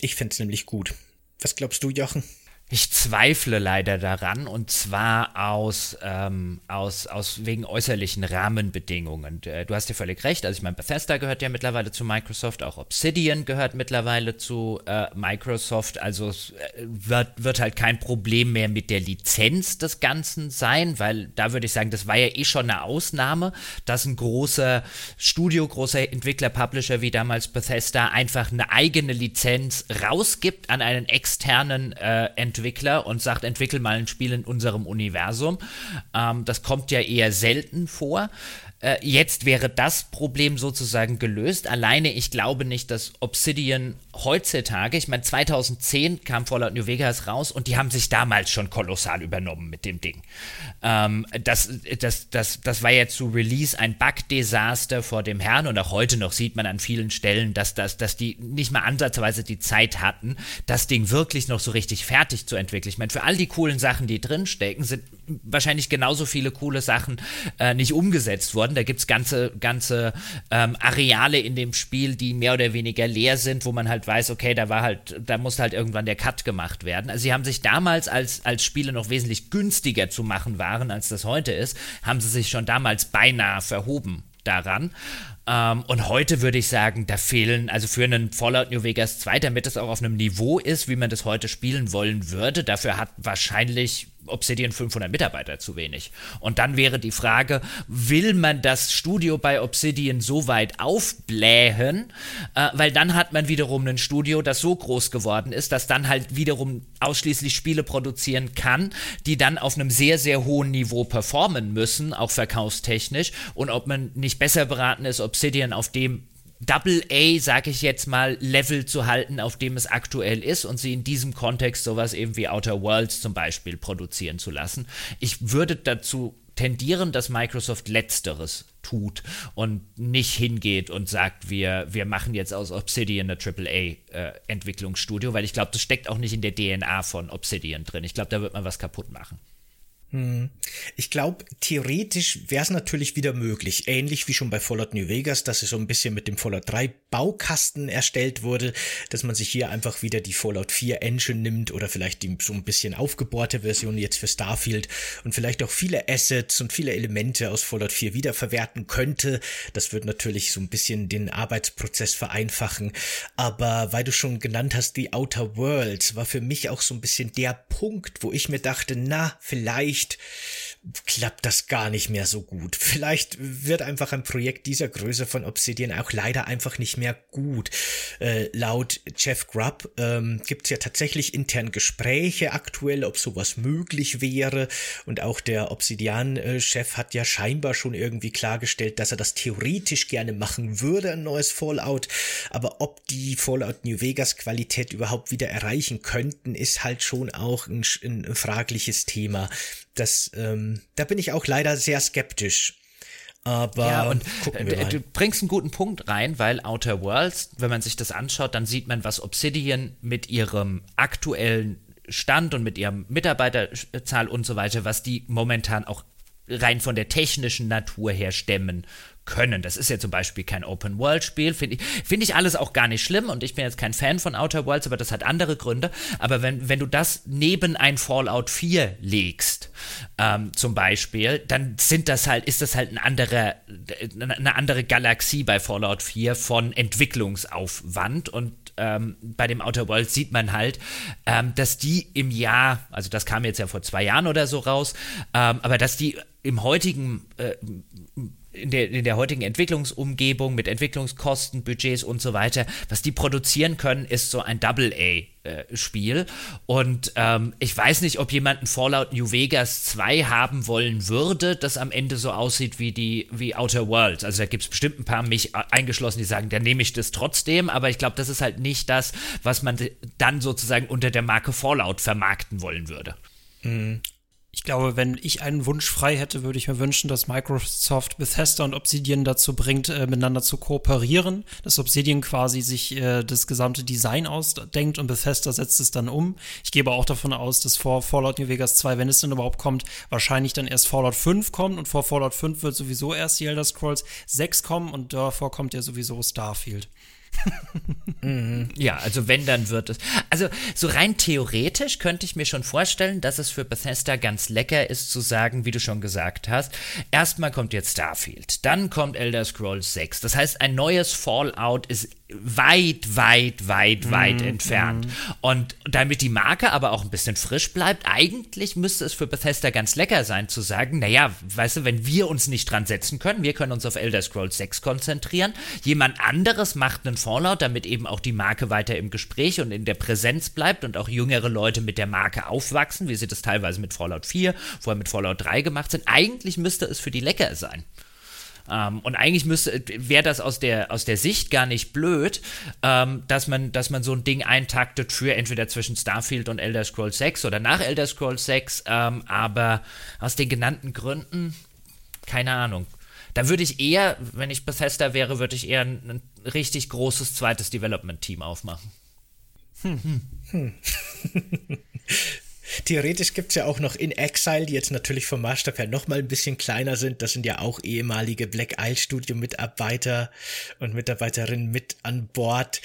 Speaker 1: Ich find's nämlich gut. Was glaubst du, Jochen?
Speaker 3: Ich zweifle leider daran und zwar aus, ähm, aus, aus wegen äußerlichen Rahmenbedingungen. Äh, du hast ja völlig recht. Also ich meine, Bethesda gehört ja mittlerweile zu Microsoft, auch Obsidian gehört mittlerweile zu äh, Microsoft. Also es äh, wird, wird halt kein Problem mehr mit der Lizenz des Ganzen sein, weil da würde ich sagen, das war ja eh schon eine Ausnahme, dass ein großer Studio, großer Entwickler, Publisher wie damals Bethesda einfach eine eigene Lizenz rausgibt an einen externen äh, Entwickler Entwickler und sagt, entwickel mal ein Spiel in unserem Universum. Ähm, das kommt ja eher selten vor. Äh, jetzt wäre das Problem sozusagen gelöst. Alleine, ich glaube nicht, dass Obsidian heutzutage, ich meine, 2010 kam Fallout New Vegas raus und die haben sich damals schon kolossal übernommen mit dem Ding. Ähm, das, das, das, das war ja zu Release ein Bug-Desaster vor dem Herrn und auch heute noch sieht man an vielen Stellen, dass, das, dass die nicht mal ansatzweise die Zeit hatten, das Ding wirklich noch so richtig fertig zu entwickeln. Ich meine, für all die coolen Sachen, die drinstecken, sind wahrscheinlich genauso viele coole Sachen äh, nicht umgesetzt worden. Da gibt es ganze, ganze ähm, Areale in dem Spiel, die mehr oder weniger leer sind, wo man halt weiß, okay, da war halt, da muss halt irgendwann der Cut gemacht werden. Also sie haben sich damals, als, als Spiele noch wesentlich günstiger zu machen waren, als das heute ist, haben sie sich schon damals beinahe verhoben daran. Ähm, und heute würde ich sagen, da fehlen, also für einen Fallout New Vegas 2, damit es auch auf einem Niveau ist, wie man das heute spielen wollen würde, dafür hat wahrscheinlich Obsidian 500 Mitarbeiter zu wenig. Und dann wäre die Frage, will man das Studio bei Obsidian so weit aufblähen, äh, weil dann hat man wiederum ein Studio, das so groß geworden ist, dass dann halt wiederum ausschließlich Spiele produzieren kann, die dann auf einem sehr, sehr hohen Niveau performen müssen, auch verkaufstechnisch. Und ob man nicht besser beraten ist, Obsidian auf dem Double A, sag ich jetzt mal, Level zu halten, auf dem es aktuell ist und sie in diesem Kontext sowas eben wie Outer Worlds zum Beispiel produzieren zu lassen. Ich würde dazu tendieren, dass Microsoft Letzteres tut und nicht hingeht und sagt, wir, wir machen jetzt aus Obsidian eine AAA-Entwicklungsstudio, äh, weil ich glaube, das steckt auch nicht in der DNA von Obsidian drin. Ich glaube, da wird man was kaputt machen.
Speaker 1: Hm. Ich glaube, theoretisch wäre es natürlich wieder möglich, ähnlich wie schon bei Fallout New Vegas, dass es so ein bisschen mit dem Fallout 3 Baukasten erstellt wurde, dass man sich hier einfach wieder die Fallout 4 Engine nimmt oder vielleicht die so ein bisschen aufgebohrte Version jetzt für Starfield und vielleicht auch viele Assets und viele Elemente aus Fallout 4 wiederverwerten könnte. Das wird natürlich so ein bisschen den Arbeitsprozess vereinfachen. Aber weil du schon genannt hast, die Outer Worlds war für mich auch so ein bisschen der Punkt, wo ich mir dachte, na, vielleicht vielleicht klappt das gar nicht mehr so gut. Vielleicht wird einfach ein Projekt dieser Größe von Obsidian auch leider einfach nicht mehr gut. Äh, laut Jeff Grubb ähm, gibt es ja tatsächlich intern Gespräche aktuell, ob sowas möglich wäre. Und auch der Obsidian-Chef hat ja scheinbar schon irgendwie klargestellt, dass er das theoretisch gerne machen würde, ein neues Fallout. Aber ob die Fallout New Vegas Qualität überhaupt wieder erreichen könnten, ist halt schon auch ein, ein fragliches Thema das, ähm, da bin ich auch leider sehr skeptisch. Aber
Speaker 3: ja, und du bringst einen guten Punkt rein, weil Outer Worlds, wenn man sich das anschaut, dann sieht man, was Obsidian mit ihrem aktuellen Stand und mit ihrem Mitarbeiterzahl und so weiter, was die momentan auch rein von der technischen Natur her stemmen können. Das ist ja zum Beispiel kein Open-World-Spiel, finde ich, find ich alles auch gar nicht schlimm und ich bin jetzt kein Fan von Outer Worlds, aber das hat andere Gründe. Aber wenn, wenn du das neben ein Fallout 4 legst, ähm, zum Beispiel, dann sind das halt, ist das halt ein anderer, eine andere Galaxie bei Fallout 4 von Entwicklungsaufwand und ähm, bei dem Outer Worlds sieht man halt, ähm, dass die im Jahr, also das kam jetzt ja vor zwei Jahren oder so raus, ähm, aber dass die im heutigen äh, in der, in der heutigen Entwicklungsumgebung mit Entwicklungskosten, Budgets und so weiter, was die produzieren können, ist so ein Double-A-Spiel. Äh, und ähm, ich weiß nicht, ob jemand ein Fallout New Vegas 2 haben wollen würde, das am Ende so aussieht wie die wie Outer Worlds. Also da gibt es bestimmt ein paar mich eingeschlossen, die sagen, dann nehme ich das trotzdem, aber ich glaube, das ist halt nicht das, was man dann sozusagen unter der Marke Fallout vermarkten wollen würde.
Speaker 2: Ich glaube, wenn ich einen Wunsch frei hätte, würde ich mir wünschen, dass Microsoft Bethesda und Obsidian dazu bringt, äh, miteinander zu kooperieren, dass Obsidian quasi sich äh, das gesamte Design ausdenkt und Bethesda setzt es dann um. Ich gehe aber auch davon aus, dass vor Fallout New Vegas 2, wenn es denn überhaupt kommt, wahrscheinlich dann erst Fallout 5 kommt und vor Fallout 5 wird sowieso erst die Elder Scrolls 6 kommen und davor kommt ja sowieso Starfield. <laughs>
Speaker 3: Ja, also wenn, dann wird es. Also so rein theoretisch könnte ich mir schon vorstellen, dass es für Bethesda ganz lecker ist zu sagen, wie du schon gesagt hast, erstmal kommt jetzt Starfield, dann kommt Elder Scrolls 6. Das heißt, ein neues Fallout ist weit, weit, weit, weit mm, entfernt. Mm. Und damit die Marke aber auch ein bisschen frisch bleibt, eigentlich müsste es für Bethesda ganz lecker sein zu sagen, naja, weißt du, wenn wir uns nicht dran setzen können, wir können uns auf Elder Scrolls 6 konzentrieren, jemand anderes macht einen Fallout, damit eben auch die Marke weiter im Gespräch und in der Präsenz bleibt und auch jüngere Leute mit der Marke aufwachsen, wie sie das teilweise mit Fallout 4, vorher mit Fallout 3 gemacht sind. Eigentlich müsste es für die lecker sein. Ähm, und eigentlich müsste, wäre das aus der, aus der Sicht gar nicht blöd, ähm, dass, man, dass man so ein Ding eintaktet für entweder zwischen Starfield und Elder Scrolls 6 oder nach Elder Scrolls 6, ähm, aber aus den genannten Gründen, keine Ahnung. Da würde ich eher, wenn ich Bethesda wäre, würde ich eher ein, ein richtig großes zweites Development-Team aufmachen. Hm. Hm. <laughs>
Speaker 1: Theoretisch gibt es ja auch noch In Exile, die jetzt natürlich vom Maßstab her nochmal ein bisschen kleiner sind. Das sind ja auch ehemalige Black Isle Studio Mitarbeiter und Mitarbeiterinnen mit an Bord.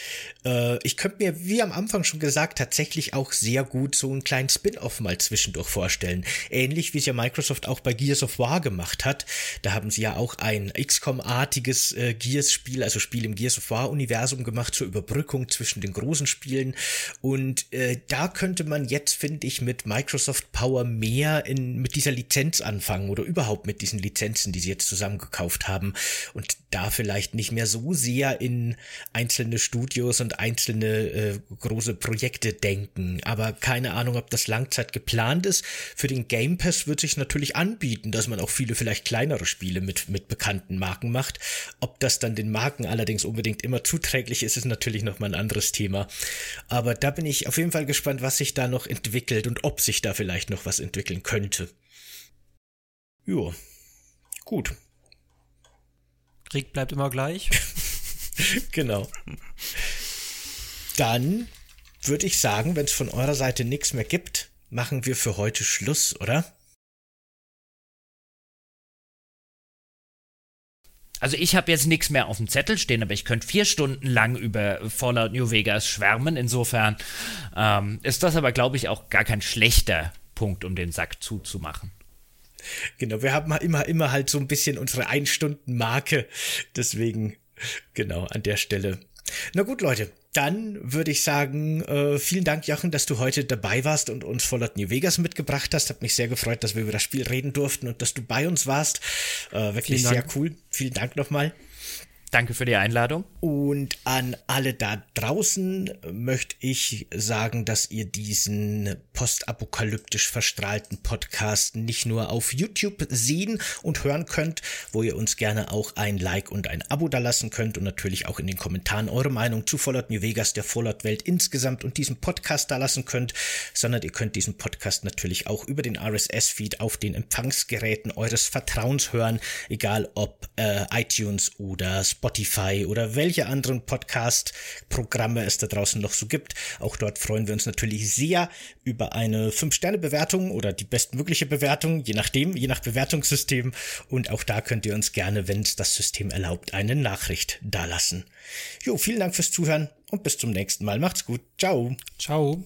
Speaker 1: Äh, ich könnte mir, wie am Anfang schon gesagt, tatsächlich auch sehr gut so einen kleinen Spin-off mal zwischendurch vorstellen. Ähnlich wie es ja Microsoft auch bei Gears of War gemacht hat. Da haben sie ja auch ein XCOM-artiges äh, Gears-Spiel, also Spiel im Gears of War-Universum gemacht zur Überbrückung zwischen den großen Spielen. Und äh, da könnte man jetzt, finde ich, mit Microsoft Power mehr in, mit dieser Lizenz anfangen oder überhaupt mit diesen Lizenzen, die sie jetzt zusammengekauft haben und da vielleicht nicht mehr so sehr in einzelne Studios und einzelne äh, große Projekte denken. Aber keine Ahnung, ob das Langzeit geplant ist. Für den Game Pass wird sich natürlich anbieten, dass man auch viele vielleicht kleinere Spiele mit, mit bekannten Marken macht. Ob das dann den Marken allerdings unbedingt immer zuträglich ist, ist natürlich nochmal ein anderes Thema. Aber da bin ich auf jeden Fall gespannt, was sich da noch entwickelt und ob sich da vielleicht noch was entwickeln könnte. Jo, gut.
Speaker 2: Krieg bleibt immer gleich. <laughs>
Speaker 1: genau. Dann würde ich sagen, wenn es von eurer Seite nichts mehr gibt, machen wir für heute Schluss, oder?
Speaker 3: Also ich habe jetzt nichts mehr auf dem Zettel stehen, aber ich könnte vier Stunden lang über Fallout New Vegas schwärmen. Insofern ähm, ist das aber, glaube ich, auch gar kein schlechter Punkt, um den Sack zuzumachen.
Speaker 1: Genau, wir haben immer, immer halt so ein bisschen unsere Ein-Stunden-Marke. Deswegen, genau, an der Stelle. Na gut, Leute, dann würde ich sagen, äh, vielen Dank, Jochen, dass du heute dabei warst und uns Fallout New Vegas mitgebracht hast. Hat mich sehr gefreut, dass wir über das Spiel reden durften und dass du bei uns warst. Äh, wirklich sehr cool. Vielen Dank nochmal.
Speaker 3: Danke für die Einladung.
Speaker 1: Und an alle da draußen möchte ich sagen, dass ihr diesen postapokalyptisch verstrahlten Podcast nicht nur auf YouTube sehen und hören könnt, wo ihr uns gerne auch ein Like und ein Abo dalassen könnt und natürlich auch in den Kommentaren eure Meinung zu Fallout New Vegas, der Fallout Welt insgesamt und diesem Podcast dalassen könnt, sondern ihr könnt diesen Podcast natürlich auch über den RSS-Feed auf den Empfangsgeräten eures Vertrauens hören, egal ob äh, iTunes oder Spotify Spotify oder welche anderen Podcast-Programme es da draußen noch so gibt. Auch dort freuen wir uns natürlich sehr über eine 5-Sterne-Bewertung oder die bestmögliche Bewertung, je nachdem, je nach Bewertungssystem. Und auch da könnt ihr uns gerne, wenn es das System erlaubt, eine Nachricht dalassen. Jo, vielen Dank fürs Zuhören und bis zum nächsten Mal. Macht's gut. Ciao.
Speaker 2: Ciao.